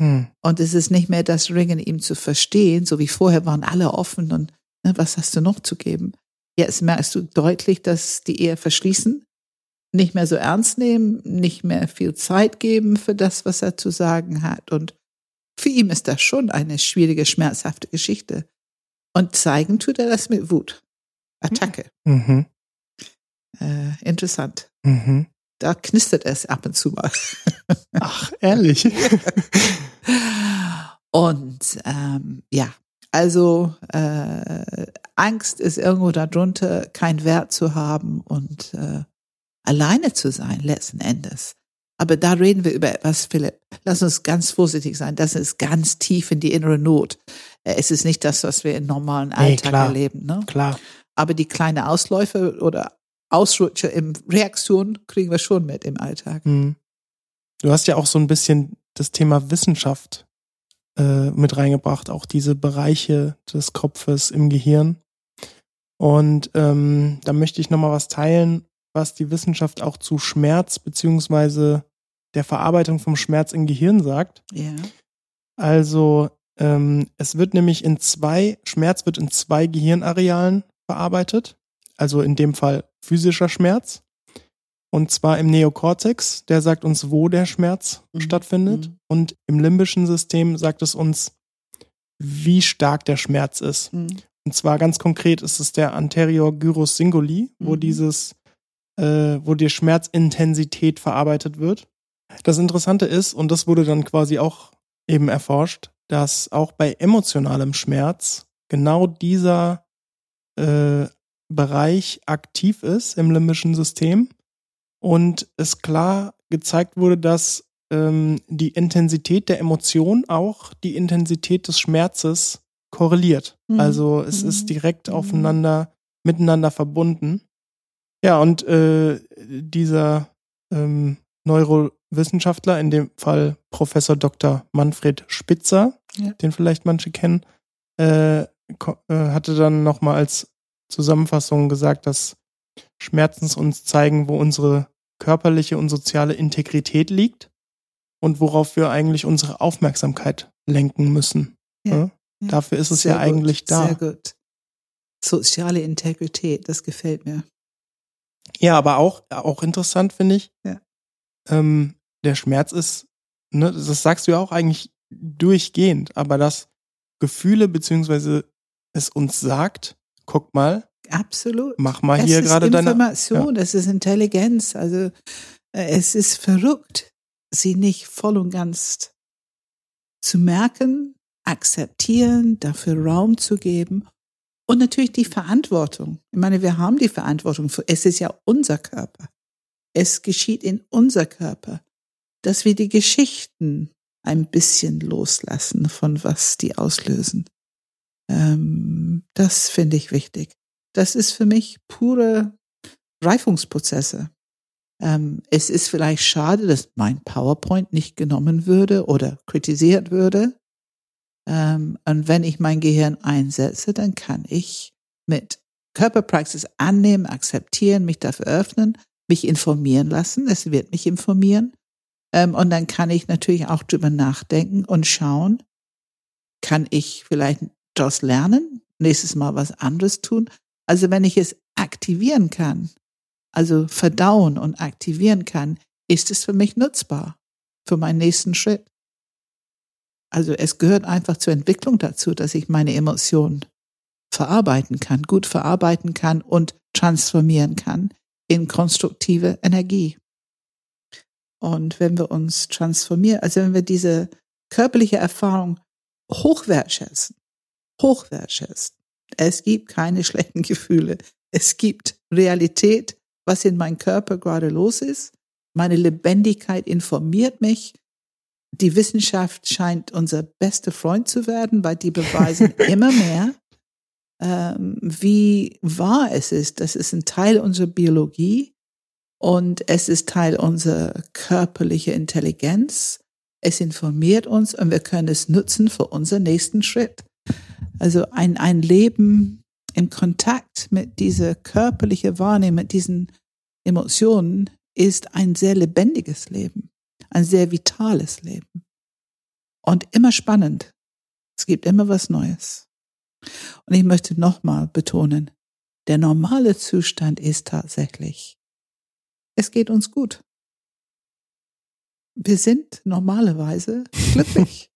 Speaker 1: Hm.
Speaker 2: Und es ist nicht mehr das Ringen, ihm zu verstehen, so wie vorher waren alle offen und ne, was hast du noch zu geben? Jetzt merkst du deutlich, dass die eher verschließen, nicht mehr so ernst nehmen, nicht mehr viel Zeit geben für das, was er zu sagen hat. Und für ihn ist das schon eine schwierige, schmerzhafte Geschichte. Und zeigen tut er das mit Wut. Attacke.
Speaker 1: Mhm.
Speaker 2: Äh, interessant.
Speaker 1: Mhm.
Speaker 2: Da knistert es ab und zu mal.
Speaker 1: Ach, ehrlich. (laughs)
Speaker 2: Und ähm, ja, also äh, Angst ist irgendwo darunter, keinen Wert zu haben und äh, alleine zu sein, letzten Endes. Aber da reden wir über etwas, Philipp. Lass uns ganz vorsichtig sein. Das ist ganz tief in die innere Not. Äh, Es ist nicht das, was wir im normalen Alltag
Speaker 1: klar.
Speaker 2: erleben. Ne?
Speaker 1: Klar.
Speaker 2: Aber die kleine Ausläufe oder Ausrutsche im Reaktion kriegen wir schon mit im Alltag.
Speaker 1: Hm. Du hast ja auch so ein bisschen das Thema Wissenschaft äh, mit reingebracht, auch diese Bereiche des Kopfes im Gehirn. Und ähm, da möchte ich nochmal was teilen, was die Wissenschaft auch zu Schmerz beziehungsweise der Verarbeitung vom Schmerz im Gehirn sagt.
Speaker 2: Ja.
Speaker 1: Also ähm, es wird nämlich in zwei, Schmerz wird in zwei Gehirnarealen verarbeitet. Also in dem Fall physischer Schmerz. Und zwar im Neokortex, der sagt uns, wo der Schmerz
Speaker 2: Mhm.
Speaker 1: stattfindet.
Speaker 2: Mhm.
Speaker 1: Und im limbischen System sagt es uns, wie stark der Schmerz ist.
Speaker 2: Mhm.
Speaker 1: Und zwar ganz konkret ist es der Anterior Gyrus Singuli, wo
Speaker 2: Mhm.
Speaker 1: dieses, äh, wo die Schmerzintensität verarbeitet wird. Das Interessante ist, und das wurde dann quasi auch eben erforscht, dass auch bei emotionalem Schmerz genau dieser äh, Bereich aktiv ist im limbischen System und es klar gezeigt wurde, dass ähm, die Intensität der Emotion auch die Intensität des Schmerzes korreliert.
Speaker 2: Mhm.
Speaker 1: Also es
Speaker 2: Mhm.
Speaker 1: ist direkt
Speaker 2: Mhm.
Speaker 1: aufeinander, miteinander verbunden. Ja, und äh, dieser ähm, Neurowissenschaftler, in dem Fall Professor Dr. Manfred Spitzer,
Speaker 2: Ja.
Speaker 1: den vielleicht manche kennen, äh, äh, hatte dann nochmal als Zusammenfassung gesagt, dass Schmerzen uns zeigen, wo unsere körperliche und soziale Integrität liegt und worauf wir eigentlich unsere Aufmerksamkeit lenken müssen. Ja, ja? Dafür ist es ja gut, eigentlich da.
Speaker 2: Sehr gut. Soziale Integrität, das gefällt mir.
Speaker 1: Ja, aber auch, auch interessant finde ich. Ja. Ähm, der Schmerz ist, ne, das sagst du ja auch eigentlich durchgehend, aber dass Gefühle beziehungsweise es uns sagt, guck mal.
Speaker 2: Absolut.
Speaker 1: Mach mal es hier gerade deine.
Speaker 2: Information, ja. es ist Intelligenz, also äh, es ist verrückt, sie nicht voll und ganz zu merken, akzeptieren, dafür Raum zu geben und natürlich die Verantwortung. Ich meine, wir haben die Verantwortung. Für, es ist ja unser Körper. Es geschieht in unser Körper, dass wir die Geschichten ein bisschen loslassen von was die auslösen. Ähm, das finde ich wichtig. Das ist für mich pure Reifungsprozesse. Ähm, es ist vielleicht schade, dass mein PowerPoint nicht genommen würde oder kritisiert würde. Ähm, und wenn ich mein Gehirn einsetze, dann kann ich mit Körperpraxis annehmen, akzeptieren, mich dafür öffnen, mich informieren lassen. Es wird mich informieren. Ähm, und dann kann ich natürlich auch drüber nachdenken und schauen, kann ich vielleicht daraus lernen, nächstes Mal was anderes tun. Also wenn ich es aktivieren kann, also verdauen und aktivieren kann, ist es für mich nutzbar für meinen nächsten Schritt. Also es gehört einfach zur Entwicklung dazu, dass ich meine Emotionen verarbeiten kann, gut verarbeiten kann und transformieren kann in konstruktive Energie. Und wenn wir uns transformieren, also wenn wir diese körperliche Erfahrung hochwertschätzen, hochwertschätzen, es gibt keine (laughs) schlechten Gefühle, es gibt Realität, was in meinem Körper gerade los ist, meine Lebendigkeit informiert mich, die Wissenschaft scheint unser bester Freund zu werden, weil die beweisen (laughs) immer mehr, ähm, wie wahr es ist. Das ist ein Teil unserer Biologie und es ist Teil unserer körperlichen Intelligenz. Es informiert uns und wir können es nutzen für unseren nächsten Schritt. Also ein, ein Leben im Kontakt mit dieser körperlichen Wahrnehmung, mit diesen Emotionen ist ein sehr lebendiges Leben ein sehr vitales Leben. Und immer spannend. Es gibt immer was Neues. Und ich möchte nochmal betonen, der normale Zustand ist tatsächlich, es geht uns gut. Wir sind normalerweise glücklich. (laughs)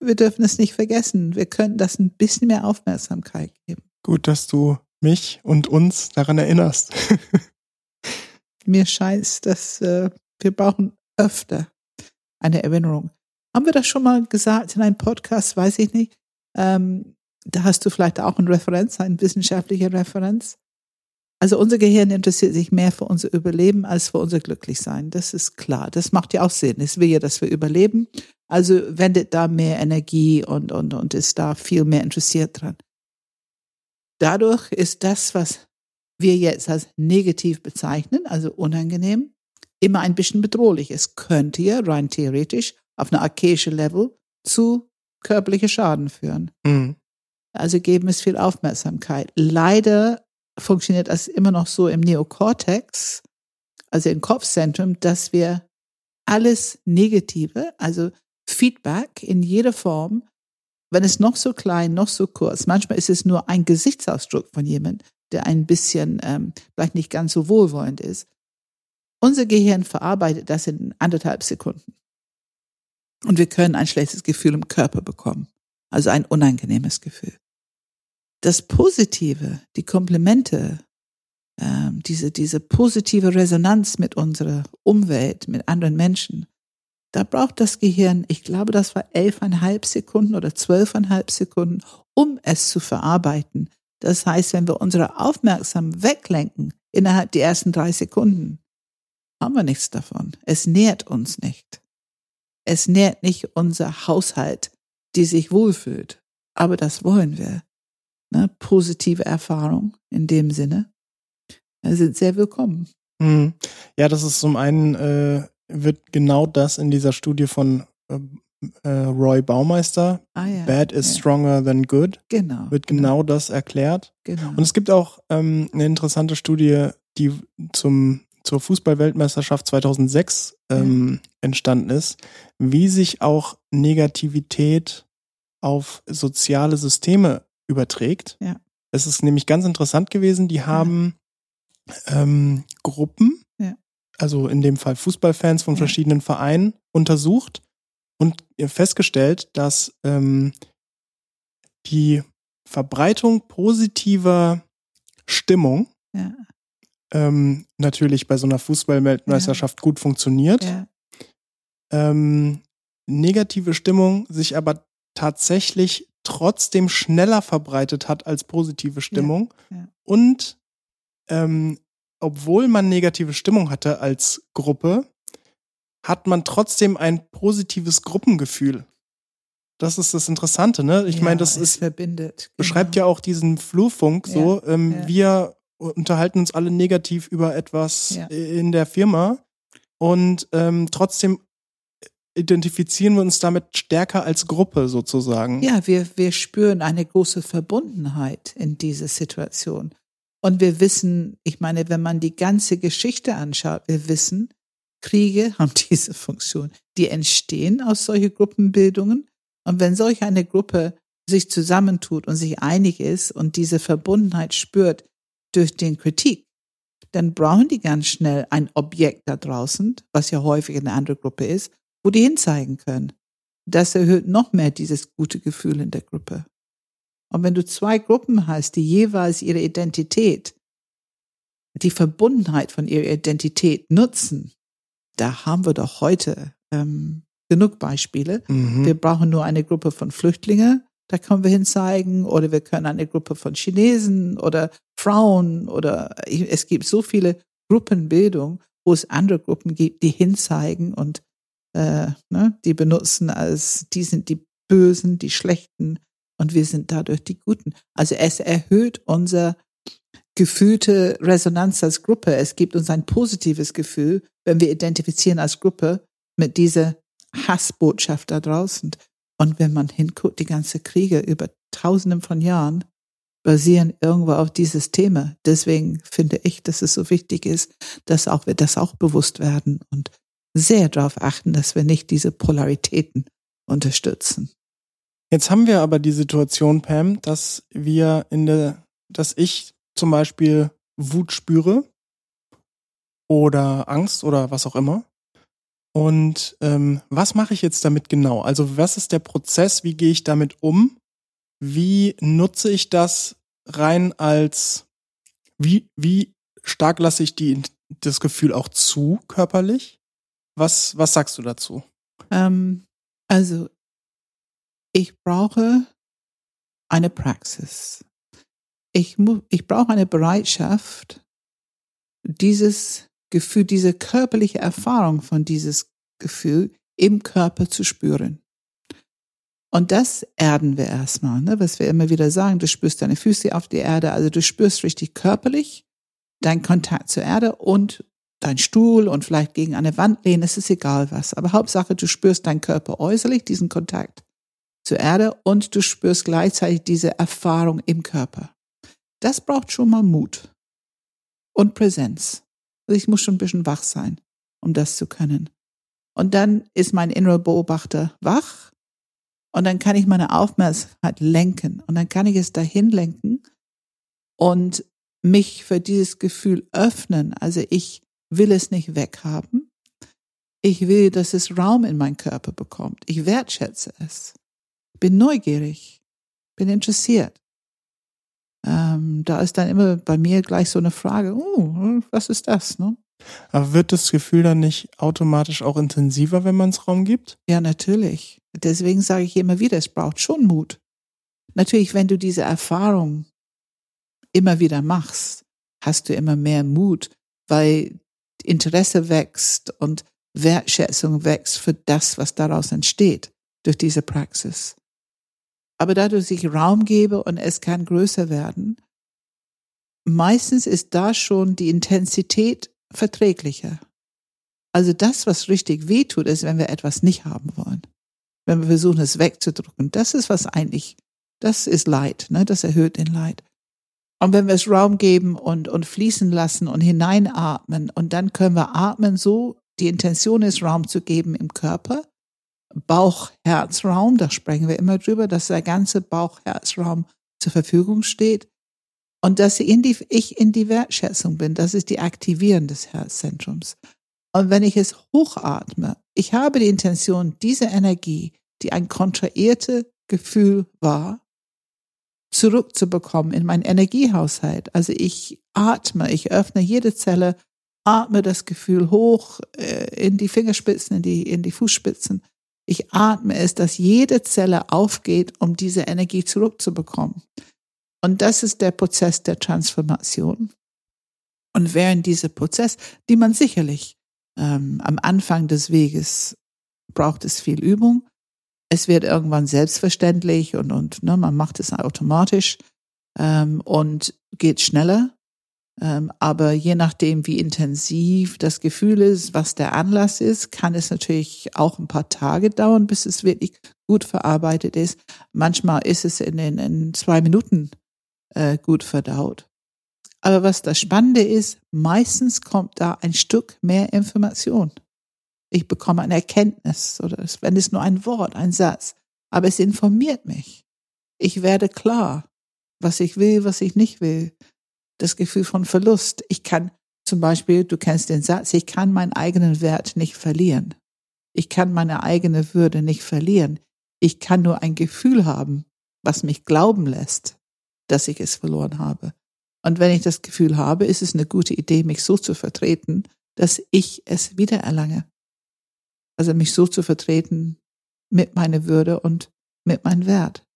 Speaker 2: wir dürfen es nicht vergessen. Wir können das ein bisschen mehr Aufmerksamkeit geben.
Speaker 1: Gut, dass du mich und uns daran erinnerst. (laughs)
Speaker 2: Mir scheint, dass äh, wir brauchen öfter eine Erinnerung. Haben wir das schon mal gesagt in einem Podcast? Weiß ich nicht. Ähm, da hast du vielleicht auch eine Referenz, eine wissenschaftliche Referenz. Also unser Gehirn interessiert sich mehr für unser Überleben als für unser Glücklichsein. Das ist klar. Das macht ja auch Sinn. Es will ja, dass wir überleben. Also wendet da mehr Energie und, und, und ist da viel mehr interessiert dran. Dadurch ist das, was wir jetzt als negativ bezeichnen, also unangenehm, immer ein bisschen bedrohlich. Es könnte ja rein theoretisch auf einer archaischen Level zu körperlichen Schaden führen. Mhm. Also geben es viel Aufmerksamkeit. Leider funktioniert das immer noch so im Neokortex, also im Kopfzentrum, dass wir alles Negative, also Feedback in jeder Form, wenn es noch so klein, noch so kurz, manchmal ist es nur ein Gesichtsausdruck von jemand, der ein bisschen ähm, vielleicht nicht ganz so wohlwollend ist, unser Gehirn verarbeitet das in anderthalb Sekunden. Und wir können ein schlechtes Gefühl im Körper bekommen. Also ein unangenehmes Gefühl. Das Positive, die Komplimente, ähm, diese, diese positive Resonanz mit unserer Umwelt, mit anderen Menschen, da braucht das Gehirn, ich glaube, das war elfeinhalb Sekunden oder zwölfeinhalb Sekunden, um es zu verarbeiten. Das heißt, wenn wir unsere Aufmerksamkeit weglenken innerhalb der ersten drei Sekunden, haben wir nichts davon. Es nährt uns nicht. Es nährt nicht unser Haushalt, die sich wohlfühlt. Aber das wollen wir. Ne? Positive Erfahrung in dem Sinne sind sehr willkommen.
Speaker 1: Mhm. Ja, das ist zum einen, äh, wird genau das in dieser Studie von äh, äh, Roy Baumeister,
Speaker 2: Ah, ja.
Speaker 1: Bad is
Speaker 2: ja.
Speaker 1: stronger than good,
Speaker 2: Genau.
Speaker 1: wird genau das erklärt.
Speaker 2: genau.
Speaker 1: Und es gibt auch ähm, eine interessante Studie, die zum, zur Fußball-Weltmeisterschaft 2006 ähm, entstanden ist, wie sich auch Negativität auf soziale Systeme überträgt.
Speaker 2: Ja.
Speaker 1: Es ist nämlich ganz interessant gewesen, die haben ähm, Gruppen,
Speaker 2: Ja.
Speaker 1: also in dem Fall Fußballfans von
Speaker 2: Ja.
Speaker 1: verschiedenen Vereinen, untersucht und festgestellt, dass ähm, die Verbreitung positiver Stimmung
Speaker 2: ja.
Speaker 1: ähm, natürlich bei so einer Fußballweltmeisterschaft gut funktioniert.
Speaker 2: Ja.
Speaker 1: Ähm, negative Stimmung sich aber tatsächlich trotzdem schneller verbreitet hat als positive Stimmung.
Speaker 2: ja.
Speaker 1: Und ähm, obwohl man negative Stimmung hatte als Gruppe, hat man trotzdem ein positives Gruppengefühl. Das ist das Interessante, ne? Ich
Speaker 2: ja,
Speaker 1: meine, das ist
Speaker 2: verbindet.
Speaker 1: beschreibt
Speaker 2: genau.
Speaker 1: ja auch diesen Flurfunk so. Ähm,
Speaker 2: ja.
Speaker 1: Wir unterhalten uns alle negativ über etwas
Speaker 2: Ja.
Speaker 1: in der Firma und ähm, trotzdem identifizieren wir uns damit stärker als Gruppe sozusagen.
Speaker 2: Ja, wir, wir spüren eine große Verbundenheit in dieser Situation. Und wir wissen, ich meine, wenn man die ganze Geschichte anschaut, wir wissen, Kriege (laughs) haben diese Funktion. Die entstehen aus solchen Gruppenbildungen. Und wenn solch eine Gruppe sich zusammentut und sich einig ist und diese Verbundenheit spürt durch den Kritik, dann brauchen die ganz schnell ein Objekt da draußen, was ja häufig eine andere Gruppe ist, wo die hinzeigen können. Das erhöht noch mehr dieses gute Gefühl in der Gruppe. Und wenn du zwei Gruppen hast, die jeweils ihre Identität, die Verbundenheit von ihrer Identität nutzen, da haben wir doch heute ähm, genug Beispiele.
Speaker 1: Mhm.
Speaker 2: Wir brauchen nur eine Gruppe von Flüchtlingen, da können wir hinzeigen, oder wir können eine Gruppe von Chinesen oder Frauen oder es gibt so viele Gruppenbildung, wo es andere Gruppen gibt, die hinzeigen und äh, ne, die benutzen als die sind die Bösen, die Schlechten und wir sind dadurch die Guten. Also es erhöht unser gefühlte Resonanz als Gruppe. Es gibt uns ein positives Gefühl, wenn wir identifizieren als Gruppe mit dieser Hassbotschaft da draußen. Und wenn man hinguckt, die ganze Kriege über Tausenden von Jahren basieren irgendwo auf dieses Thema. Deswegen finde ich, dass es so wichtig ist, dass auch wir das auch bewusst werden und sehr darauf achten, dass wir nicht diese Polaritäten unterstützen.
Speaker 1: Jetzt haben wir aber die Situation, Pam, dass wir in der, dass ich zum Beispiel Wut spüre oder Angst oder was auch immer. Und ähm, was mache ich jetzt damit genau? Also was ist der Prozess? Wie gehe ich damit um? Wie nutze ich das rein als wie wie stark lasse ich die das Gefühl auch zu körperlich? Was was sagst du dazu?
Speaker 2: Ähm, also ich brauche eine Praxis. Ich, ich brauche eine Bereitschaft, dieses Gefühl, diese körperliche Erfahrung von dieses Gefühl im Körper zu spüren. Und das erden wir erstmal, ne? was wir immer wieder sagen. Du spürst deine Füße auf die Erde, also du spürst richtig körperlich deinen Kontakt zur Erde und dein Stuhl und vielleicht gegen eine Wand lehnen, es ist egal was. Aber Hauptsache, du spürst deinen Körper äußerlich, diesen Kontakt zur Erde und du spürst gleichzeitig diese Erfahrung im Körper. Das braucht schon mal Mut und Präsenz. Also ich muss schon ein bisschen wach sein, um das zu können. Und dann ist mein innerer Beobachter wach und dann kann ich meine Aufmerksamkeit lenken und dann kann ich es dahin lenken und mich für dieses Gefühl öffnen. Also ich will es nicht weghaben. Ich will, dass es Raum in meinen Körper bekommt. Ich wertschätze es. Bin neugierig. Bin interessiert. Ähm, da ist dann immer bei mir gleich so eine Frage, oh, was ist das? Ne?
Speaker 1: Aber wird das Gefühl dann nicht automatisch auch intensiver, wenn man es Raum gibt?
Speaker 2: Ja, natürlich. Deswegen sage ich immer wieder, es braucht schon Mut. Natürlich, wenn du diese Erfahrung immer wieder machst, hast du immer mehr Mut, weil Interesse wächst und Wertschätzung wächst für das, was daraus entsteht durch diese Praxis. Aber dadurch ich Raum gebe und es kann größer werden, meistens ist da schon die Intensität verträglicher. Also das, was richtig wehtut, ist, wenn wir etwas nicht haben wollen. wenn wir versuchen, es wegzudrücken. Das ist was eigentlich, das ist Leid, ne? das erhöht den Leid. Und wenn wir es Raum geben und, und fließen lassen und hineinatmen und dann können wir atmen so, die Intention ist, Raum zu geben im Körper. Bauch-Herzraum, da sprechen wir immer drüber, dass der ganze Bauch-Herzraum zur Verfügung steht. Und dass in die, ich in die Wertschätzung bin, das ist die Aktivieren des Herzzentrums. Und wenn ich es hochatme, ich habe die Intention, diese Energie, die ein kontrahierte Gefühl war, zurückzubekommen in meinen Energiehaushalt. Also ich atme, ich öffne jede Zelle, atme das Gefühl hoch äh, in die Fingerspitzen, in die, in die Fußspitzen. Ich atme es, dass jede Zelle aufgeht, um diese Energie zurückzubekommen. Und das ist der Prozess der Transformation. Und während dieser Prozess, die man sicherlich ähm, am Anfang des Weges braucht es viel Übung, es wird irgendwann selbstverständlich und, und ne, man macht es automatisch ähm, und geht schneller. Ähm, aber je nachdem, wie intensiv das Gefühl ist, was der Anlass ist, kann es natürlich auch ein paar Tage dauern, bis es wirklich gut verarbeitet ist. Manchmal ist es in, in, in zwei Minuten äh, gut verdaut. Aber was das Spannende ist, meistens kommt da ein Stück mehr Information. Ich bekomme eine Erkenntnis oder wenn es nur ein Wort, ein Satz, aber es informiert mich. Ich werde klar, was ich will, was ich nicht will. Das Gefühl von Verlust. Ich kann zum Beispiel, du kennst den Satz, ich kann meinen eigenen Wert nicht verlieren. Ich kann meine eigene Würde nicht verlieren. Ich kann nur ein Gefühl haben, was mich glauben lässt, dass ich es verloren habe. Und wenn ich das Gefühl habe, ist es eine gute Idee, mich so zu vertreten, dass ich es wiedererlange. Also mich so zu vertreten mit meiner Würde und mit meinem Wert.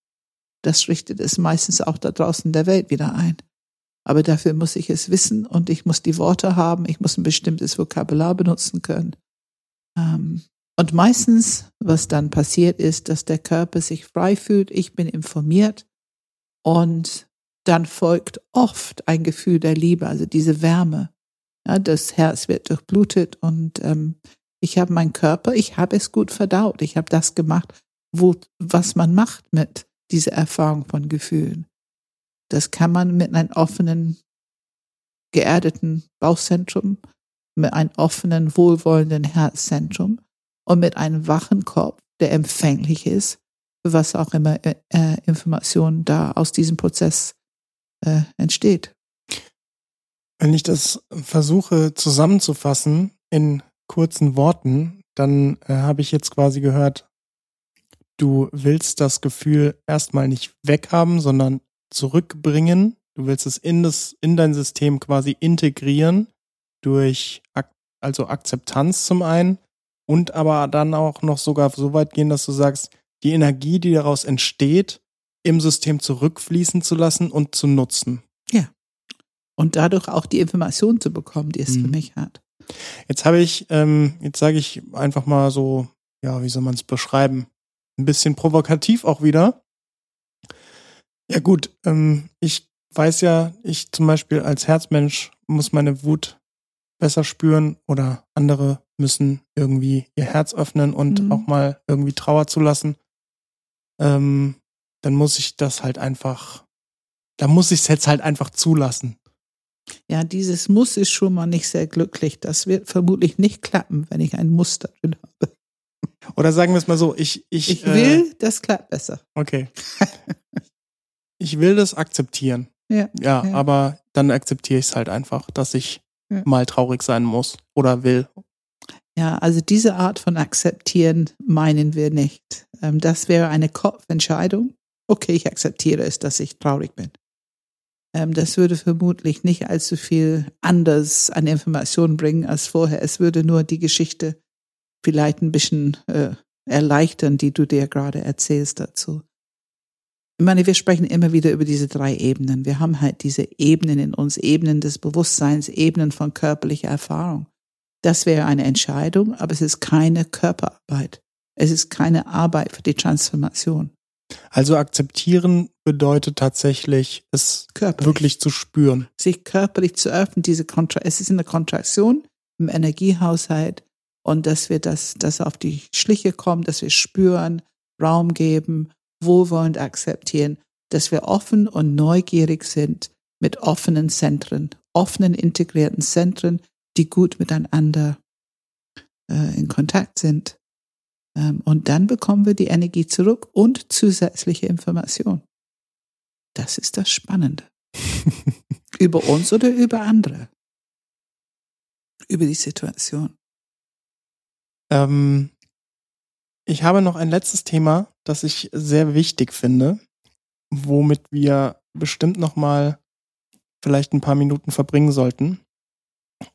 Speaker 2: Das richtet es meistens auch da draußen der Welt wieder ein. Aber dafür muss ich es wissen und ich muss die Worte haben, ich muss ein bestimmtes Vokabular benutzen können. Ähm, und meistens, was dann passiert ist, dass der Körper sich frei fühlt, ich bin informiert und dann folgt oft ein Gefühl der Liebe, also diese Wärme. Ja, das Herz wird durchblutet und ähm, ich habe meinen Körper, ich habe es gut verdaut. Ich habe das gemacht, wo, was man macht mit dieser Erfahrung von Gefühlen. Das kann man mit einem offenen, geerdeten Bauchzentrum, mit einem offenen, wohlwollenden Herzzentrum und mit einem wachen Kopf, der empfänglich ist, für was auch immer äh, äh Informationen da aus diesem Prozess äh, entsteht.
Speaker 1: Wenn ich das versuche zusammenzufassen in kurzen Worten, dann äh, habe ich jetzt quasi gehört, du willst das Gefühl erstmal nicht weghaben, sondern zurückbringen. Du willst es in das, in dein System quasi integrieren durch also Akzeptanz zum einen und aber dann auch noch sogar so weit gehen, dass du sagst, die Energie, die daraus entsteht, im System zurückfließen zu lassen und zu nutzen.
Speaker 2: Ja. Und dadurch auch die Information zu bekommen, die es mhm. für mich hat.
Speaker 1: Jetzt habe ich, ähm, jetzt sage ich einfach mal so, ja, wie soll man es beschreiben? Ein bisschen provokativ auch wieder. Ja gut, ähm, ich weiß ja, ich zum Beispiel als Herzmensch muss meine Wut besser spüren oder andere müssen irgendwie ihr Herz öffnen und mhm. auch mal irgendwie Trauer zulassen. Ähm, dann muss ich das halt einfach, da muss ich es jetzt halt einfach zulassen.
Speaker 2: Ja, dieses Muss ist schon mal nicht sehr glücklich. Das wird vermutlich nicht klappen, wenn ich ein Muster drin habe.
Speaker 1: Oder sagen wir es mal so, ich, ich,
Speaker 2: ich will, äh, das klappt besser.
Speaker 1: Okay. (laughs) ich will das akzeptieren. Ja, ja, ja. aber dann akzeptiere ich es halt einfach, dass ich ja. mal traurig sein muss oder will.
Speaker 2: Ja, also diese Art von akzeptieren meinen wir nicht. Ähm, das wäre eine Kopfentscheidung. Okay, ich akzeptiere es, dass ich traurig bin. Ähm, das würde vermutlich nicht allzu viel anders an Informationen bringen als vorher. Es würde nur die Geschichte vielleicht ein bisschen äh, erleichtern, die du dir gerade erzählst dazu. Ich meine, wir sprechen immer wieder über diese drei Ebenen. Wir haben halt diese Ebenen in uns, Ebenen des Bewusstseins, Ebenen von körperlicher Erfahrung. Das wäre eine Entscheidung, aber es ist keine Körperarbeit. Es ist keine Arbeit für die Transformation.
Speaker 1: Also akzeptieren bedeutet tatsächlich, es körperlich. wirklich zu spüren.
Speaker 2: Sich körperlich zu öffnen, diese Kontra es ist eine Kontraktion im Energiehaushalt und dass wir das, das auf die Schliche kommen, dass wir spüren, Raum geben, wohlwollend akzeptieren, dass wir offen und neugierig sind mit offenen Zentren, offenen integrierten Zentren, die gut miteinander äh, in Kontakt sind. Ähm, und dann bekommen wir die Energie zurück und zusätzliche Information. Das ist das Spannende. (laughs) über uns oder über andere. Über die Situation.
Speaker 1: Ähm, ich habe noch ein letztes Thema, das ich sehr wichtig finde, womit wir bestimmt noch mal vielleicht ein paar Minuten verbringen sollten.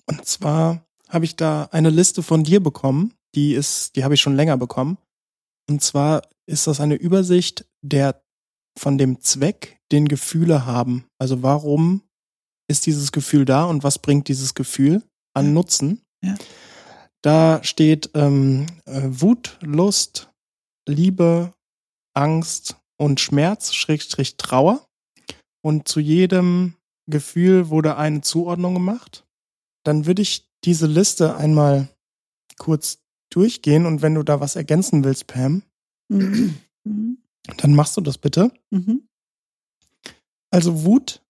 Speaker 1: Und zwar habe ich da eine Liste von dir bekommen, die ist, die habe ich schon länger bekommen. Und zwar ist das eine Übersicht der von dem Zweck, den Gefühle haben. Also warum ist dieses Gefühl da und was bringt dieses Gefühl an ja. Nutzen? Ja. Da steht ähm, äh, Wut, Lust, Liebe, Angst und Schmerz, Schrägstrich Trauer. Und zu jedem Gefühl wurde eine Zuordnung gemacht. Dann würde ich diese Liste einmal kurz durchgehen und wenn du da was ergänzen willst, Pam, mhm. dann machst du das bitte. Mhm. Also Wut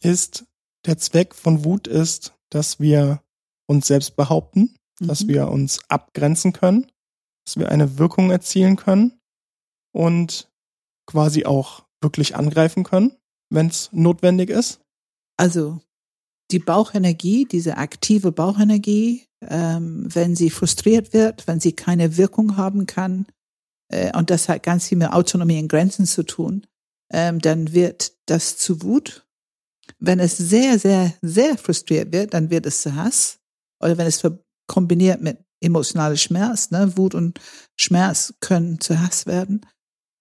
Speaker 1: ist, der Zweck von Wut ist, dass wir uns selbst behaupten, mhm. dass wir uns abgrenzen können, dass wir eine Wirkung erzielen können und quasi auch wirklich angreifen können, wenn es notwendig ist.
Speaker 2: Also die Bauchenergie, diese aktive Bauchenergie, ähm, wenn sie frustriert wird, wenn sie keine Wirkung haben kann, äh, und das hat ganz viel mit Autonomie und Grenzen zu tun, ähm, dann wird das zu Wut. Wenn es sehr, sehr, sehr frustriert wird, dann wird es zu Hass. Oder wenn es kombiniert mit emotionaler Schmerz, ne, Wut und Schmerz können zu Hass werden.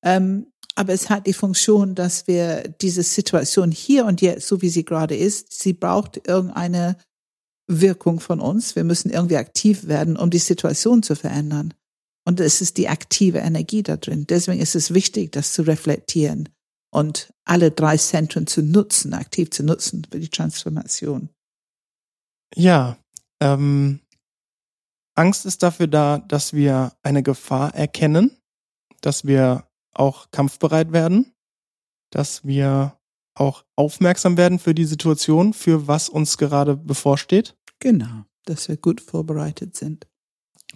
Speaker 2: Ähm, aber es hat die Funktion, dass wir diese Situation hier und jetzt, so wie sie gerade ist, sie braucht irgendeine Wirkung von uns. Wir müssen irgendwie aktiv werden, um die Situation zu verändern. Und es ist die aktive Energie da drin. Deswegen ist es wichtig, das zu reflektieren und alle drei Zentren zu nutzen, aktiv zu nutzen für die Transformation.
Speaker 1: Ja, ähm, Angst ist dafür da, dass wir eine Gefahr erkennen, dass wir auch kampfbereit werden, dass wir auch aufmerksam werden für die Situation, für was uns gerade bevorsteht.
Speaker 2: Genau, dass wir gut vorbereitet sind.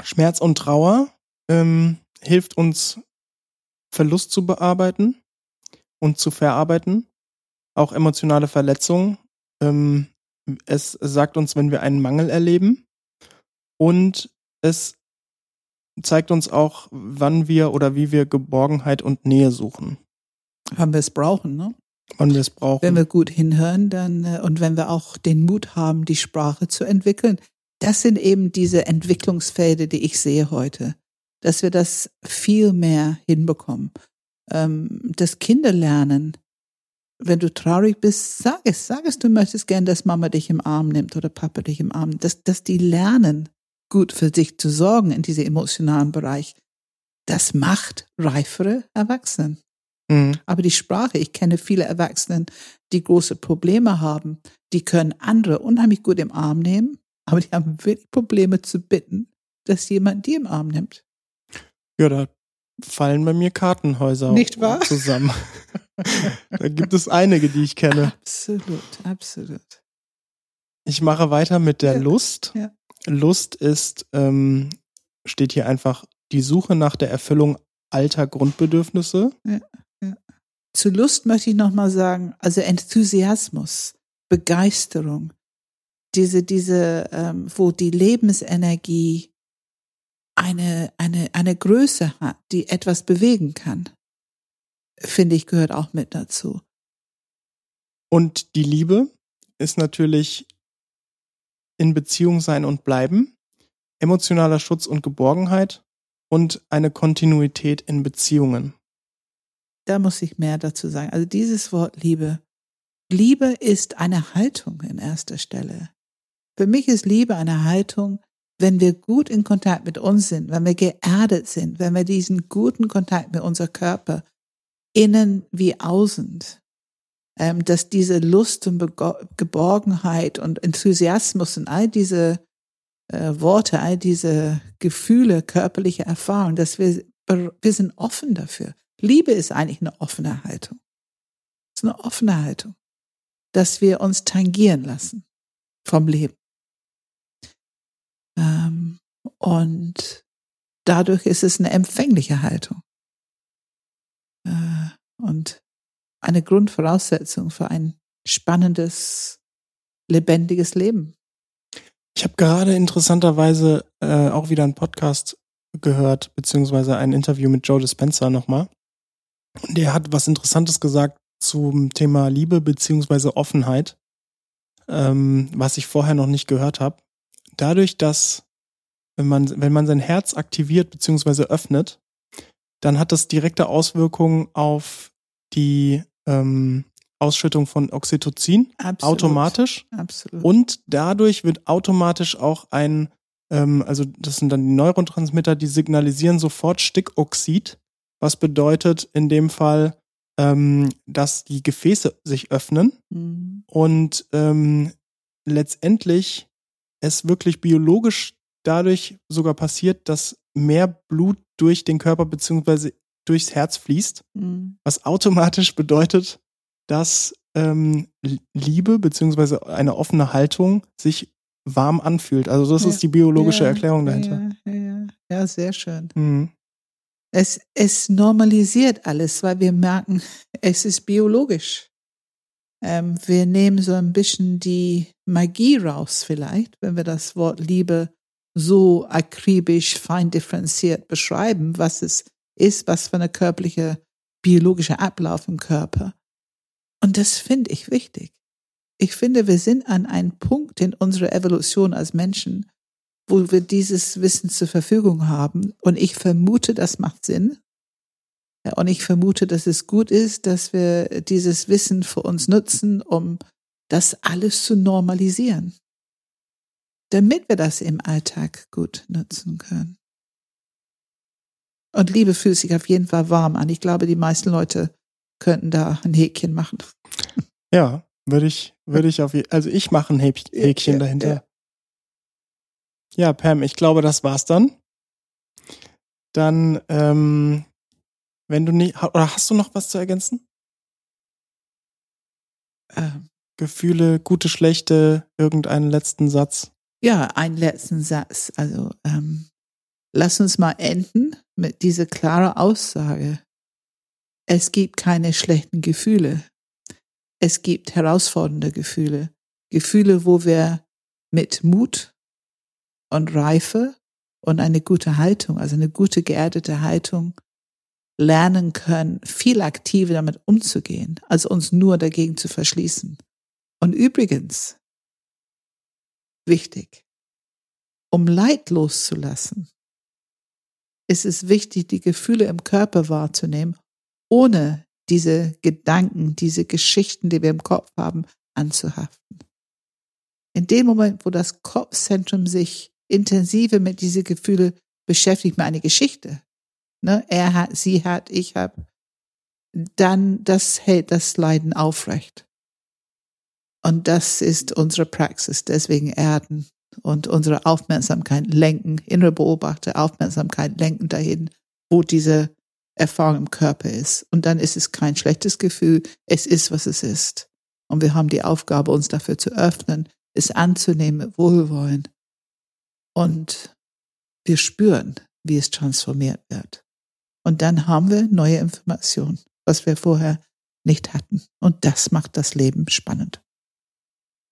Speaker 1: Schmerz und Trauer ähm, hilft uns, Verlust zu bearbeiten und zu verarbeiten. Auch emotionale Verletzungen. Ähm, es sagt uns, wenn wir einen Mangel erleben. Und es zeigt uns auch, wann wir oder wie wir Geborgenheit und Nähe suchen.
Speaker 2: Wann wir es brauchen, ne?
Speaker 1: Wann wir es brauchen.
Speaker 2: Wenn wir gut hinhören, dann äh, und wenn wir auch den Mut haben, die Sprache zu entwickeln. Das sind eben diese Entwicklungsfelder, die ich sehe heute, dass wir das viel mehr hinbekommen. Ähm, das Kinder lernen, wenn du traurig bist, sag es, sag es, du möchtest gern, dass Mama dich im Arm nimmt oder Papa dich im Arm dass, dass die lernen, gut für sich zu sorgen in diesem emotionalen Bereich, das macht reifere Erwachsene. Mhm. Aber die Sprache, ich kenne viele Erwachsenen, die große Probleme haben, die können andere unheimlich gut im Arm nehmen, aber die haben wirklich Probleme zu bitten, dass jemand die im Arm nimmt.
Speaker 1: Ja, da fallen bei mir Kartenhäuser
Speaker 2: Nicht wahr?
Speaker 1: zusammen. (laughs) da gibt es einige, die ich kenne.
Speaker 2: Absolut, absolut.
Speaker 1: Ich mache weiter mit der
Speaker 2: ja,
Speaker 1: Lust.
Speaker 2: Ja.
Speaker 1: Lust ist, ähm, steht hier einfach die Suche nach der Erfüllung alter Grundbedürfnisse.
Speaker 2: Ja, ja. Zu Lust möchte ich nochmal sagen, also Enthusiasmus, Begeisterung, diese, diese, ähm, wo die Lebensenergie eine, eine, eine Größe hat, die etwas bewegen kann, finde ich, gehört auch mit dazu.
Speaker 1: Und die Liebe ist natürlich in Beziehung sein und bleiben, emotionaler Schutz und Geborgenheit und eine Kontinuität in Beziehungen.
Speaker 2: Da muss ich mehr dazu sagen. Also dieses Wort Liebe. Liebe ist eine Haltung in erster Stelle. Für mich ist Liebe eine Haltung, wenn wir gut in Kontakt mit uns sind, wenn wir geerdet sind, wenn wir diesen guten Kontakt mit unserem Körper, innen wie außen, ähm, dass diese Lust und Geborgenheit und Enthusiasmus und all diese äh, Worte, all diese Gefühle, körperliche Erfahrungen, dass wir wir sind offen dafür. Liebe ist eigentlich eine offene Haltung. Es ist eine offene Haltung, dass wir uns tangieren lassen vom Leben. Ähm, und dadurch ist es eine empfängliche Haltung. Äh, und eine Grundvoraussetzung für ein spannendes, lebendiges Leben.
Speaker 1: Ich habe gerade interessanterweise äh, auch wieder einen Podcast gehört, beziehungsweise ein Interview mit Joe Dispenza nochmal. Und der hat was Interessantes gesagt zum Thema Liebe beziehungsweise Offenheit, ähm, was ich vorher noch nicht gehört habe. Dadurch, dass wenn man, wenn man sein Herz aktiviert beziehungsweise öffnet, dann hat das direkte Auswirkungen auf die ähm, Ausschüttung von Oxytocin Absolut. automatisch.
Speaker 2: Absolut.
Speaker 1: Und dadurch wird automatisch auch ein, ähm, also das sind dann die Neurotransmitter, die signalisieren sofort Stickoxid, was bedeutet in dem Fall, ähm, dass die Gefäße sich öffnen mhm. und ähm, letztendlich es wirklich biologisch dadurch sogar passiert, dass mehr Blut durch den Körper beziehungsweise durchs Herz fließt, mhm. was automatisch bedeutet, dass ähm, Liebe beziehungsweise eine offene Haltung sich warm anfühlt. Also das ja. ist die biologische ja, Erklärung dahinter.
Speaker 2: Ja, ja, sehr schön. Mhm. Es, es normalisiert alles, weil wir merken, es ist biologisch. Ähm, wir nehmen so ein bisschen die Magie raus vielleicht, wenn wir das Wort Liebe so akribisch, fein differenziert beschreiben, was es ist, was für eine körperliche, biologische Ablauf im Körper. Und das finde ich wichtig. Ich finde, wir sind an einem Punkt in unserer Evolution als Menschen, wo wir dieses Wissen zur Verfügung haben. Und ich vermute, das macht Sinn. Und ich vermute, dass es gut ist, dass wir dieses Wissen für uns nutzen, um das alles zu normalisieren damit wir das im Alltag gut nutzen können. Und Liebe fühlt sich auf jeden Fall warm an. Ich glaube, die meisten Leute könnten da ein Häkchen machen. (laughs)
Speaker 1: Ja, würde ich, würde ich auf, also ich mache ein Häkchen ja, dahinter. Ja. ja, Pam, ich glaube, das war's dann. Dann, ähm, wenn du nicht, oder hast du noch was zu ergänzen? Ähm, Gefühle, gute, schlechte, irgendeinen letzten Satz?
Speaker 2: Ja, einen letzten Satz. Also ähm, lass uns mal enden mit dieser klaren Aussage. Es gibt keine schlechten Gefühle. Es gibt herausfordernde Gefühle. Gefühle, wo wir mit Mut und Reife und eine gute Haltung, also eine gute geerdete Haltung, lernen können, viel aktiver damit umzugehen, als uns nur dagegen zu verschließen. Und übrigens, wichtig. Um Leid loszulassen, ist es wichtig, die Gefühle im Körper wahrzunehmen, ohne diese Gedanken, diese Geschichten, die wir im Kopf haben, anzuhaften. In dem Moment, wo das Kopfzentrum sich intensiver mit diesen Gefühlen beschäftigt, mit einer Geschichte, ne, er hat, sie hat, ich habe, dann das hält das Leiden aufrecht. Und das ist unsere Praxis. Deswegen erden und unsere Aufmerksamkeit lenken, innere Beobachter, Aufmerksamkeit lenken dahin, wo diese Erfahrung im Körper ist. Und dann ist es kein schlechtes Gefühl. Es ist, was es ist. Und wir haben die Aufgabe, uns dafür zu öffnen, es anzunehmen, Wohlwollen. Und wir spüren, wie es transformiert wird. Und dann haben wir neue Informationen, was wir vorher nicht hatten. Und das macht das Leben spannend.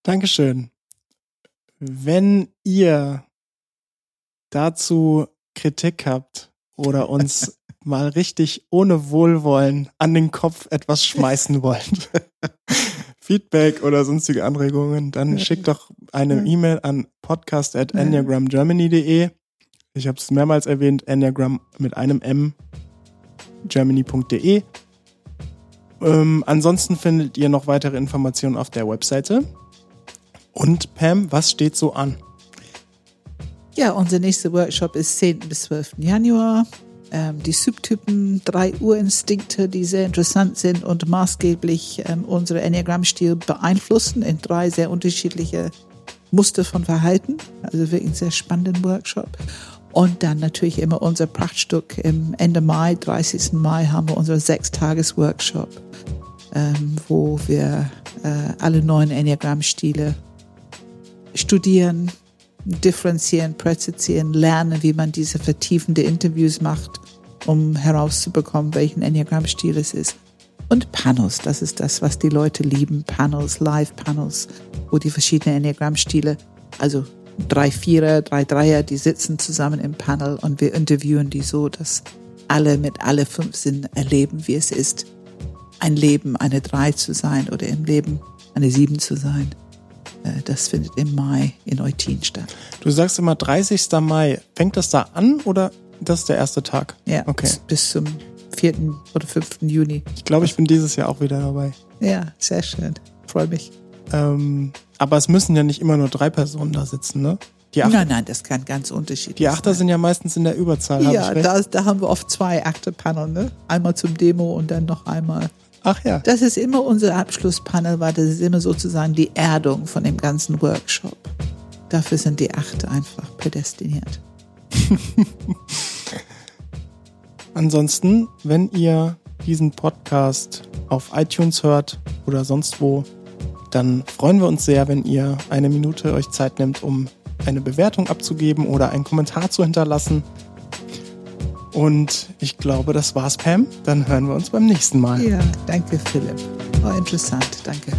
Speaker 1: Dankeschön. Wenn ihr dazu Kritik habt oder uns (laughs) mal richtig ohne Wohlwollen an den Kopf etwas schmeißen (laughs) wollt, (laughs) Feedback oder sonstige Anregungen, dann schickt doch eine E-Mail an podcast at enneagramgermany.de. Ich habe es mehrmals erwähnt, Enneagram mit einem M, germany.de. Ähm, ansonsten findet ihr noch weitere Informationen auf der Webseite und Pam, was steht so an?
Speaker 2: Ja, unser nächster Workshop ist 10. bis 12. Januar. Ähm, die Subtypen, drei Urinstinkte, die sehr interessant sind und maßgeblich ähm, unsere Enneagramm-Stil beeinflussen in drei sehr unterschiedliche Muster von Verhalten. Also wirklich ein sehr spannender Workshop. Und dann natürlich immer unser Prachtstück im Ende Mai, 30. Mai, haben wir unseren Sechstages-Workshop, ähm, wo wir äh, alle neuen Enneagramm-Stile studieren, differenzieren, präzisieren, lernen, wie man diese vertiefende Interviews macht, um herauszubekommen, welchen Enneagramm-Stil es ist. Und Panels, das ist das, was die Leute lieben. Panels, Live-Panels, wo die verschiedenen Enneagramm-Stile, also drei Vierer, drei Dreier, die sitzen zusammen im Panel und wir interviewen die so, dass alle mit alle fünf Sinnen erleben, wie es ist, ein Leben eine Drei zu sein oder im Leben eine Sieben zu sein. Äh, das findet im Mai in Eutin statt.
Speaker 1: Du sagst immer 30. Mai. Fängt das da an oder das ist der erste Tag?
Speaker 2: Ja,
Speaker 1: Okay.
Speaker 2: bis zum 4. oder 5. Juni.
Speaker 1: Ich glaube, ich bin dieses Jahr auch wieder dabei.
Speaker 2: Ja, sehr schön. Freue mich.
Speaker 1: Ähm, aber es müssen ja nicht immer nur drei Personen da sitzen, ne? Die, Acht
Speaker 2: Nein, nein, das kann ganz unterschiedlich
Speaker 1: die Achter
Speaker 2: sein.
Speaker 1: sind ja meistens in der Überzahl. hab
Speaker 2: Ja,
Speaker 1: recht?
Speaker 2: da, da haben wir oft zwei Akte-Panel, ne? Einmal zum Demo und dann noch einmal.
Speaker 1: Ach ja.
Speaker 2: Das ist immer unser Abschlusspanel, weil das ist immer sozusagen die Erdung von dem ganzen Workshop. Dafür sind die Achte einfach prädestiniert. (laughs)
Speaker 1: Ansonsten, wenn ihr diesen Podcast auf iTunes hört oder sonst wo, dann freuen wir uns sehr, wenn ihr eine Minute euch Zeit nimmt, um eine Bewertung abzugeben oder einen Kommentar zu hinterlassen. Und ich glaube, das war's, Pam. Dann hören wir uns beim nächsten Mal.
Speaker 2: Ja, danke, Philipp. War interessant. Danke.